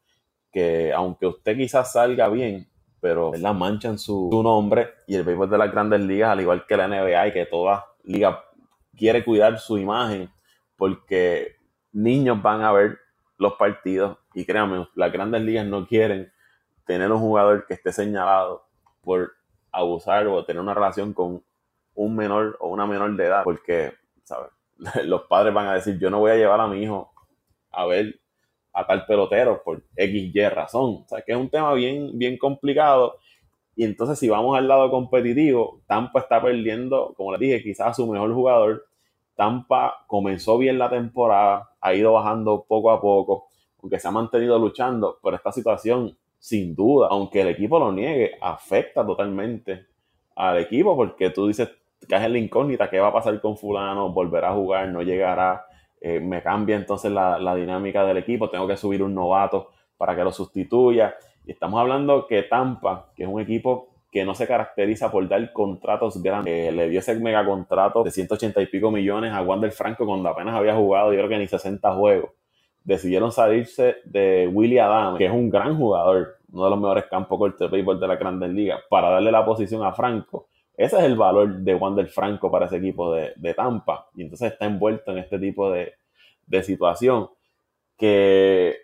que aunque usted quizás salga bien, pero la manchan su, su, nombre y el béisbol de las grandes ligas, al igual que la NBA y que toda liga quiere cuidar su imagen porque niños van a ver los partidos y créanme, las grandes ligas no quieren tener un jugador que esté señalado por abusar o tener una relación con un menor o una menor de edad porque, ¿sabes? Los padres van a decir, yo no voy a llevar a mi hijo a ver a tal pelotero por X, Y razón. O sea, que es un tema bien, bien complicado. Y entonces, si vamos al lado competitivo, Tampa está perdiendo, como les dije, quizás su mejor jugador. Tampa comenzó bien la temporada, ha ido bajando poco a poco, aunque se ha mantenido luchando, pero esta situación, sin duda, aunque el equipo lo niegue, afecta totalmente al equipo, porque tú dices que es la incógnita, ¿qué va a pasar con fulano? ¿Volverá a jugar? ¿No llegará? Eh, me cambia entonces la, la, dinámica del equipo, tengo que subir un novato para que lo sustituya. Y estamos hablando que Tampa, que es un equipo que no se caracteriza por dar contratos grandes, le dio ese mega contrato de 180 y pico millones a Wander Franco cuando apenas había jugado, yo creo que ni 60 juegos. Decidieron salirse de Willie Adams, que es un gran jugador, uno de los mejores campos cortos de béisbol de la Grandes Ligas, para darle la posición a Franco ese es el valor de Wander Franco para ese equipo de, Tampa. Y entonces está envuelto en este tipo de, situación que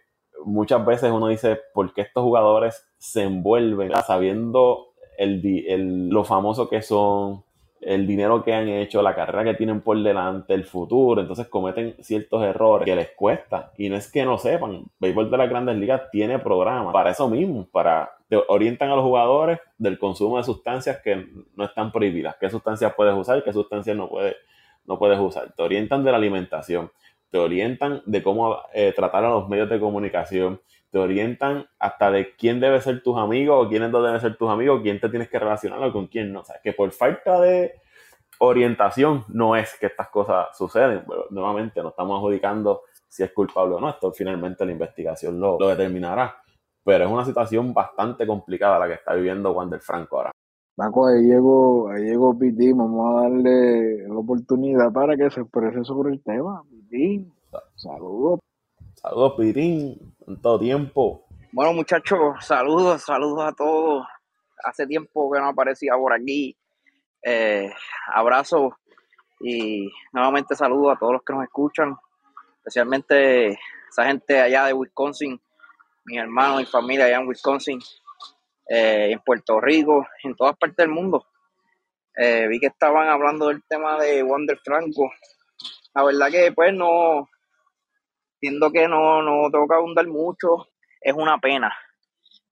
muchas veces uno dice, ¿por qué estos jugadores se envuelven sabiendo el, lo famoso que son, el dinero que han hecho, la carrera que tienen por delante, el futuro, entonces cometen ciertos errores que les cuesta. Y no es que no sepan, béisbol de las grandes ligas tiene programas para eso mismo, para te orientan a los jugadores del consumo de sustancias que no están prohibidas, qué sustancias puedes usar qué sustancias no puedes, no puedes usar. Te orientan de la alimentación, te orientan de cómo eh, tratar a los medios de comunicación, te orientan hasta de quién debe ser tus amigos o quiénes no deben ser tus amigos, quién te tienes que relacionar o con quién no. O sea, que por falta de orientación no es que estas cosas suceden. nuevamente, no estamos adjudicando si es culpable o no. Esto finalmente la investigación lo, lo determinará. Pero es una situación bastante complicada la que está viviendo Wander Franco ahora. Paco, ahí llegó, ahí llegó Pitín, vamos a darle la oportunidad para que se exprese sobre el tema. Pitín, saludos. Saludos, Pitín, todo tiempo. Bueno, muchachos, saludos, saludos a todos. Hace tiempo que no aparecía por aquí. Eh, abrazos y nuevamente saludos a todos los que nos escuchan, especialmente esa gente allá de Wisconsin, mis hermanos, mi familia allá en Wisconsin, eh, en Puerto Rico, en todas partes del mundo. Eh, vi que estaban hablando del tema de Wander Franco. La verdad que pues no, Entiendo que no, no tengo que abundar mucho. Es una pena.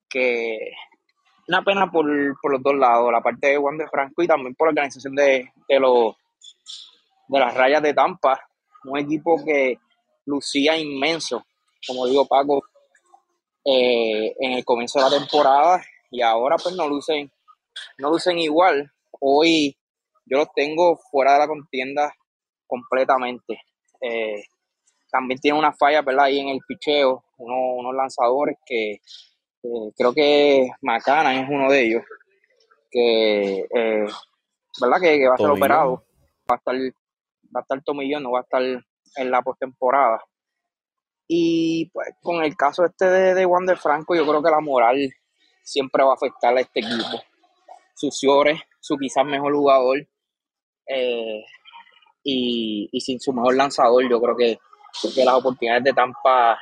Que una pena por, los dos lados, la parte de Juan de Franco y también por la organización de, de, los, de las rayas de Tampa. Un equipo que lucía inmenso, como digo Paco, eh, en el comienzo de la temporada y ahora pues no lucen, no lucen igual. Hoy yo los tengo fuera de la contienda completamente. Eh, también tiene una falla, ¿verdad? Ahí en el picheo, unos lanzadores que creo que Macana es uno de ellos, que, eh, ¿verdad? Que, va a ser operado, va a estar, va a estar Tomillón, no va a estar en la postemporada. Y pues con el caso este de, de Wander Franco, yo creo que la moral siempre va a afectar a este equipo. Sus Ciores, su quizás mejor jugador, eh, y, y sin su mejor lanzador, yo creo que que las oportunidades de Tampa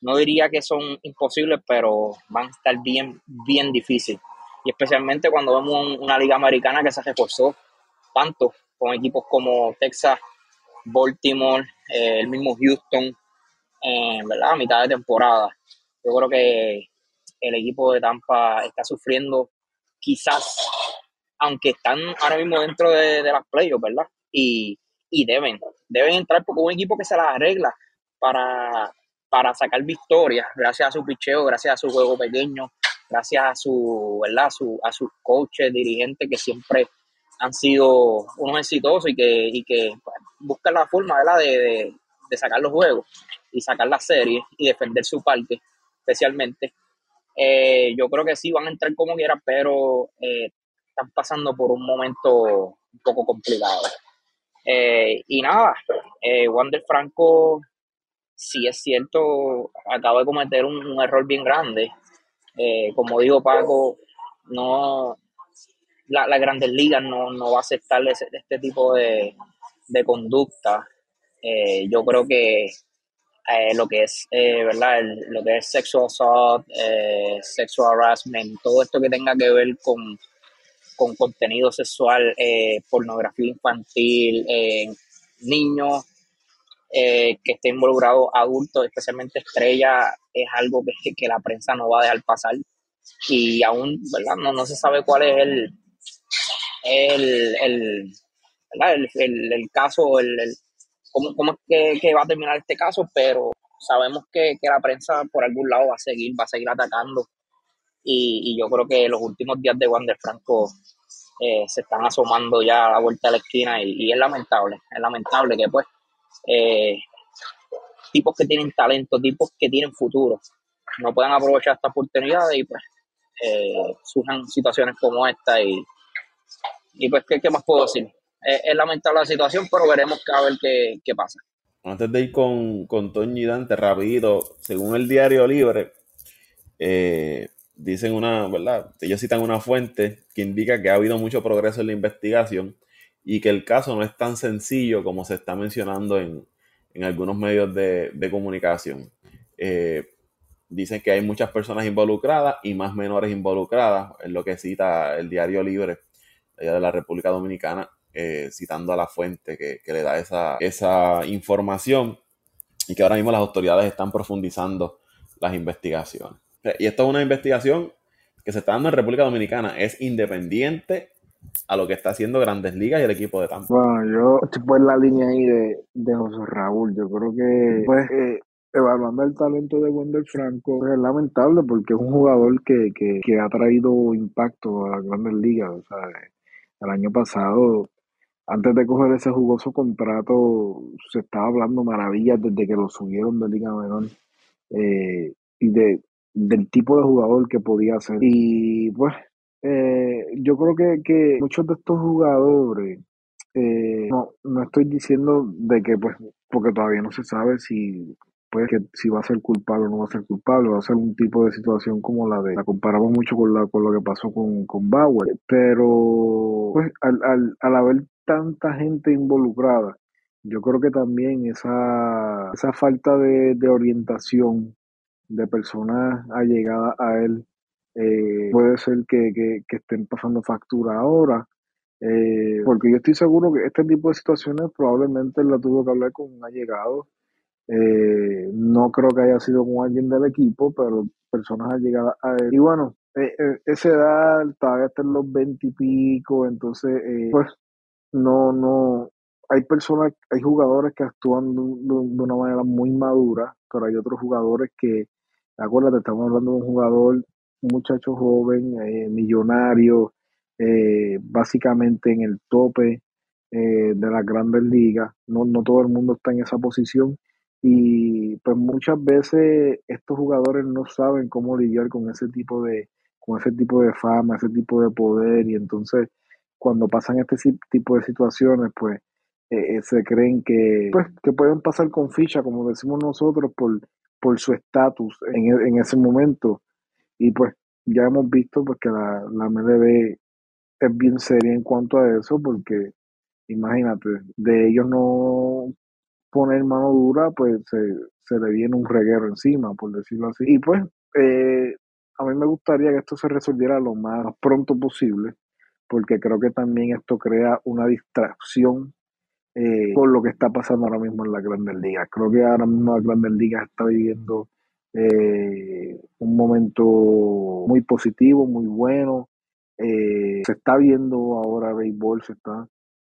no diría que son imposibles, pero van a estar bien, bien difíciles. Y especialmente cuando vemos una liga americana que se reforzó tanto con equipos como Texas, Baltimore, eh, el mismo Houston, eh, ¿verdad? A mitad de temporada. Yo creo que el equipo de Tampa está sufriendo quizás, aunque están ahora mismo dentro de, de las playoffs, ¿verdad? Y, y deben, deben entrar porque un equipo que se las arregla para, para sacar victorias, gracias a su picheo, gracias a su juego pequeño, gracias a su, ¿verdad? A, su, a sus coaches, dirigentes que siempre han sido unos exitosos y que, y que buscan la forma, ¿verdad? De, de, sacar los juegos y sacar las series y defender su parte, especialmente. Eh, yo creo que sí van a entrar como quieran, pero eh, están pasando por un momento un poco complicado. Eh, y nada, eh, Wander Franco, sí es cierto, acaba de cometer un, error bien grande. Eh, como digo Paco, no la, las grandes ligas no, no va a aceptar este tipo de, conducta. Eh, yo creo que lo que es, ¿verdad? lo que es sexual assault, sexual harassment, todo esto que tenga que ver con con contenido sexual, eh, pornografía infantil, eh, niños, eh, que esté involucrado adultos, especialmente estrellas, es algo que, la prensa no va a dejar pasar. Y aún, ¿verdad? No, no se sabe cuál es el, el, el, el, el caso, el, cómo, cómo, es que, que, va a terminar este caso, pero sabemos que, que la prensa por algún lado va a seguir, va a seguir atacando y, yo creo que los últimos días de Wander Franco eh, se están asomando ya a la vuelta de la esquina y, es lamentable, es lamentable que pues eh, tipos que tienen talento, tipos que tienen futuro, no puedan aprovechar esta oportunidad y pues eh, surjan situaciones como esta y, y pues ¿qué, más puedo decir? es lamentable la situación, pero veremos a ver qué, qué pasa. Antes de ir con, con Toño y Dante, rápido, según el diario Libre, eh, dicen una, ¿verdad? Ellos citan una fuente que indica que ha habido mucho progreso en la investigación y que el caso no es tan sencillo como se está mencionando en, algunos medios de, comunicación. Eh, dicen que hay muchas personas involucradas y más menores involucradas, es lo que cita el diario Libre de la República Dominicana. eh, citando a la fuente que, le da esa, esa información y que ahora mismo las autoridades están profundizando las investigaciones. Y esto es una investigación que se está dando en República Dominicana, es independiente a lo que está haciendo Grandes Ligas y el equipo de Tampa. Bueno, yo estoy por la línea ahí de, de José Raúl. Yo creo que, pues, eh, evaluando el talento de Wendell Franco, es lamentable porque es un jugador que, que, que ha traído impacto a las Grandes Ligas. O sea, el año pasado, antes de coger ese jugoso contrato, se estaba hablando maravillas desde que lo subieron de Liga Menor. Eh, y de, del tipo de jugador que podía ser. Y pues eh, yo creo que, que, muchos de estos jugadores, eh, no, no estoy diciendo de que, pues, porque todavía no se sabe si, pues, que si va a ser culpable o no va a ser culpable, va a ser un tipo de situación como la de, la comparamos mucho con, la, con lo que pasó con, con Bauer, pero, pues, al, al, al haber tanta gente involucrada, yo creo que también esa, esa falta de, de orientación de personas allegadas a él eh, puede ser que, que, estén pasando factura ahora, eh, porque yo estoy seguro que este tipo de situaciones probablemente la tuvo que hablar con un allegado. Eh, no creo que haya sido con alguien del equipo, pero personas allegadas a él. Y bueno, esa edad todavía está en los 20 y pico, entonces, pues no, no, hay personas, hay jugadores que actúan de, una manera muy madura, pero hay otros jugadores que, acuérdate, estamos hablando de un jugador un muchacho joven, eh, millonario, eh, básicamente en el tope eh, de las grandes ligas. No, no todo el mundo está en esa posición. Y pues muchas veces estos jugadores no saben cómo lidiar con ese tipo de, con ese tipo de fama, ese tipo de poder. Y entonces cuando pasan este tipo de situaciones, pues se creen que, pues, que pueden pasar con ficha, como decimos nosotros, por, por su estatus en, en, ese momento. Y pues ya hemos visto pues, que la, la MLB es bien seria en cuanto a eso, porque imagínate, de ellos no poner mano dura, pues se, se le viene un reguero encima, por decirlo así. Y pues eh, a mí me gustaría que esto se resolviera lo más pronto posible, porque creo que también esto crea una distracción eh, con lo que está pasando ahora mismo en la Grandes Ligas. Creo que ahora mismo la Grandes Ligas está viviendo eh, un momento muy positivo, muy bueno. Eh, se está viendo ahora béisbol, se está,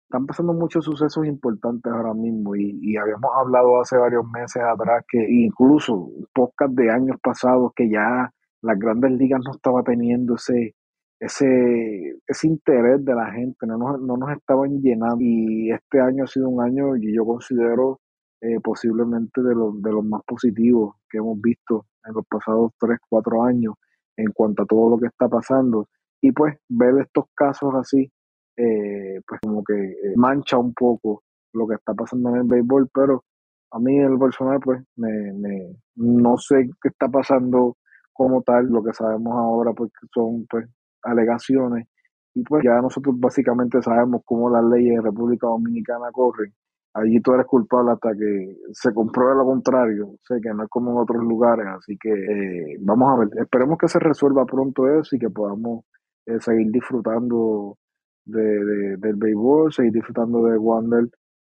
están pasando muchos sucesos importantes ahora mismo y, habíamos hablado hace varios meses atrás que incluso podcast de años pasados que ya las grandes ligas no estaba teniendo ese, ese, ese interés de la gente, no nos, no nos estaban llenando y este año ha sido un año y yo considero eh, posiblemente de, los de los más positivos que hemos visto en los pasados 3, 4 años en cuanto a todo lo que está pasando. Y pues ver estos casos así, eh, pues como que eh, mancha un poco lo que está pasando en el béisbol, pero a mí el personal pues me, me, no sé qué está pasando como tal, lo que sabemos ahora pues son pues alegaciones y pues ya nosotros básicamente sabemos cómo las leyes de República Dominicana corren allí tú eres culpable hasta que se compruebe lo contrario. Sé que no es como en otros lugares, así que eh, vamos a ver. Esperemos que se resuelva pronto eso y que podamos eh, seguir disfrutando de, del béisbol, seguir disfrutando de Wander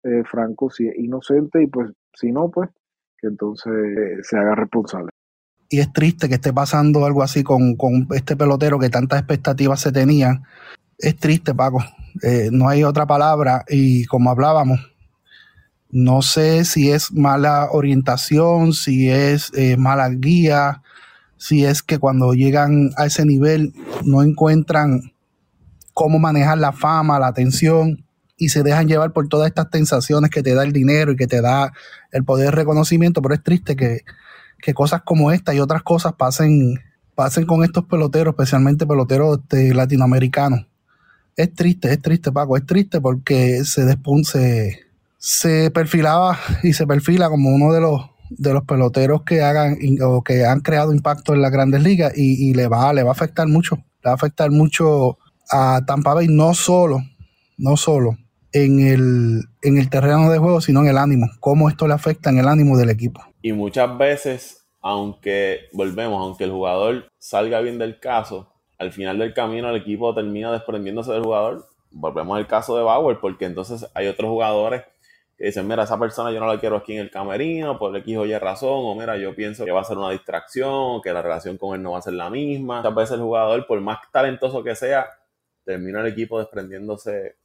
eh, Franco si es inocente y pues si no, pues que entonces se haga responsable. Y es triste que esté pasando algo así con, con este pelotero que tantas expectativas se tenían. Es triste, Paco. no hay otra palabra y como hablábamos, no sé si es mala orientación, si es eh, mala guía, si es que cuando llegan a ese nivel no encuentran cómo manejar la fama, la atención y se dejan llevar por todas estas sensaciones que te da el dinero y que te da el poder de reconocimiento, pero es triste que, que cosas como esta y otras cosas pasen, pasen con estos peloteros, especialmente peloteros este, latinoamericanos. Es triste, es triste, Paco, es triste porque se despunce se perfilaba y se perfila como uno de los de los peloteros que hagan o que han creado impacto en las grandes ligas y, le va le va a afectar mucho. Le va a afectar mucho a Tampa Bay no solo no solo en el, en el terreno de juego sino en el ánimo. Cómo esto le afecta en el ánimo del equipo y muchas veces aunque volvemos aunque el jugador salga bien del caso al final del camino el equipo termina desprendiéndose del jugador volvemos al caso de Bauer, porque entonces hay otros jugadores que dicen, mira, esa persona yo no la quiero aquí en el camerino por X o Y razón, o mira, yo pienso que va a ser una distracción, que la relación con él no va a ser la misma. Muchas veces el jugador, por más talentoso que sea, termina el equipo desprendiéndose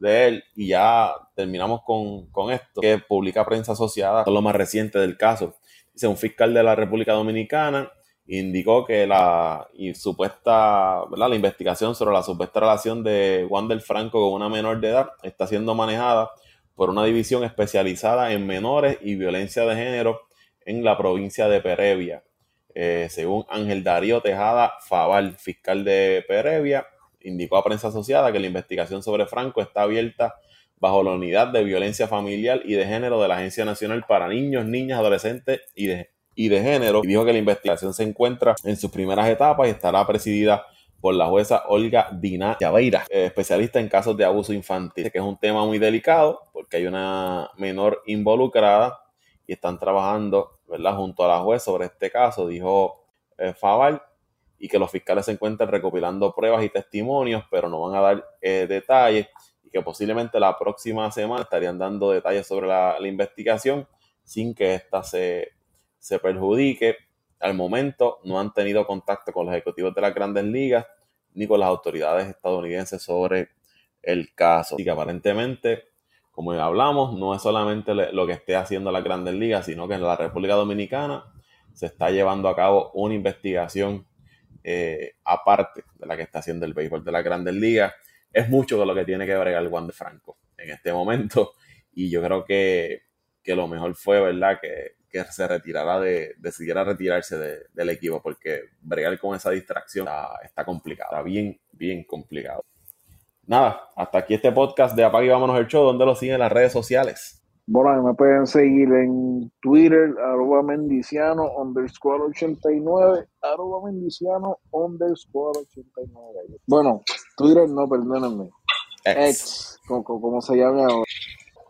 de él y ya terminamos con, con esto que publica prensa asociada, lo más reciente del caso. Dice un fiscal de la República Dominicana indicó que la supuesta, la investigación sobre la supuesta relación de Wander Franco con una menor de edad está siendo manejada por una división especializada en menores y violencia de género en la provincia de Perevia. Eh, según Ángel Darío Tejada Faval, fiscal de Perevia, indicó a prensa asociada que la investigación sobre Franco está abierta bajo la unidad de violencia familiar y de género de la Agencia Nacional para Niños, Niñas, Adolescentes y de, y de Género. Y dijo que la investigación se encuentra en sus primeras etapas y estará presidida por la jueza Olga Dina Yaveira, eh, especialista en casos de abuso infantil, que es un tema muy delicado porque hay una menor involucrada y están trabajando ¿verdad? junto a la juez sobre este caso, dijo eh, Faval y que los fiscales se encuentran recopilando pruebas y testimonios, pero no van a dar eh, detalles y que posiblemente la próxima semana estarían dando detalles sobre la, investigación sin que ésta se, se perjudique. Al momento no han tenido contacto con los ejecutivos de las grandes ligas ni con las autoridades estadounidenses sobre el caso. Así que aparentemente, como ya hablamos, no es solamente lo que esté haciendo las grandes ligas, sino que en la República Dominicana se está llevando a cabo una investigación eh, aparte de la que está haciendo el béisbol de las grandes ligas. Es mucho con lo que tiene que bregar Juan de Franco en este momento y yo creo que, que lo mejor fue, ¿verdad? Que, que se retirara de, decidiera retirarse del equipo porque bregar con esa distracción está, complicado, está bien, bien complicado. Nada, hasta aquí este podcast de Apague y Vámonos el Show, donde lo siguen en las redes sociales. Bueno, me pueden seguir en Twitter, arroba mendiciano, underscore 89, arroba mendiciano, underscore 89. Bueno, Twitter no, perdónenme. Ex, como, se llame ahora.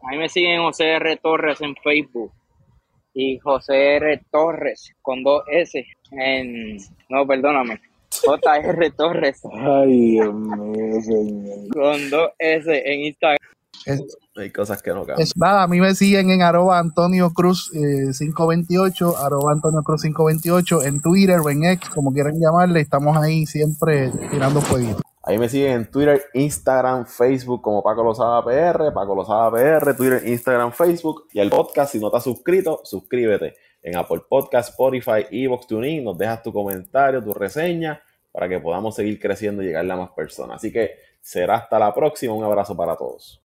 A mí me siguen José R. Torres en Facebook y José R. Torres con dos S en... No, perdóname. JR Torres. Ay, Dios mío, señor. Con dos S en Instagram. Hay cosas que no cambian. nada, a mí me siguen en arroba Antonio Cruz 528, eh, arroba Antonio Cruz 528 en Twitter o en X, como quieran llamarle, estamos ahí siempre tirando fueguitos. Ahí me siguen en Twitter, Instagram, Facebook como Paco Lozada PR, Paco Lozada PR, Twitter, Instagram, Facebook y el podcast, si no estás suscrito, suscríbete en Apple Podcast, Spotify, Evox, TuneIn, nos dejas tu comentario, tu reseña para que podamos seguir creciendo y llegarle a más personas. Así que será hasta la próxima, un abrazo para todos.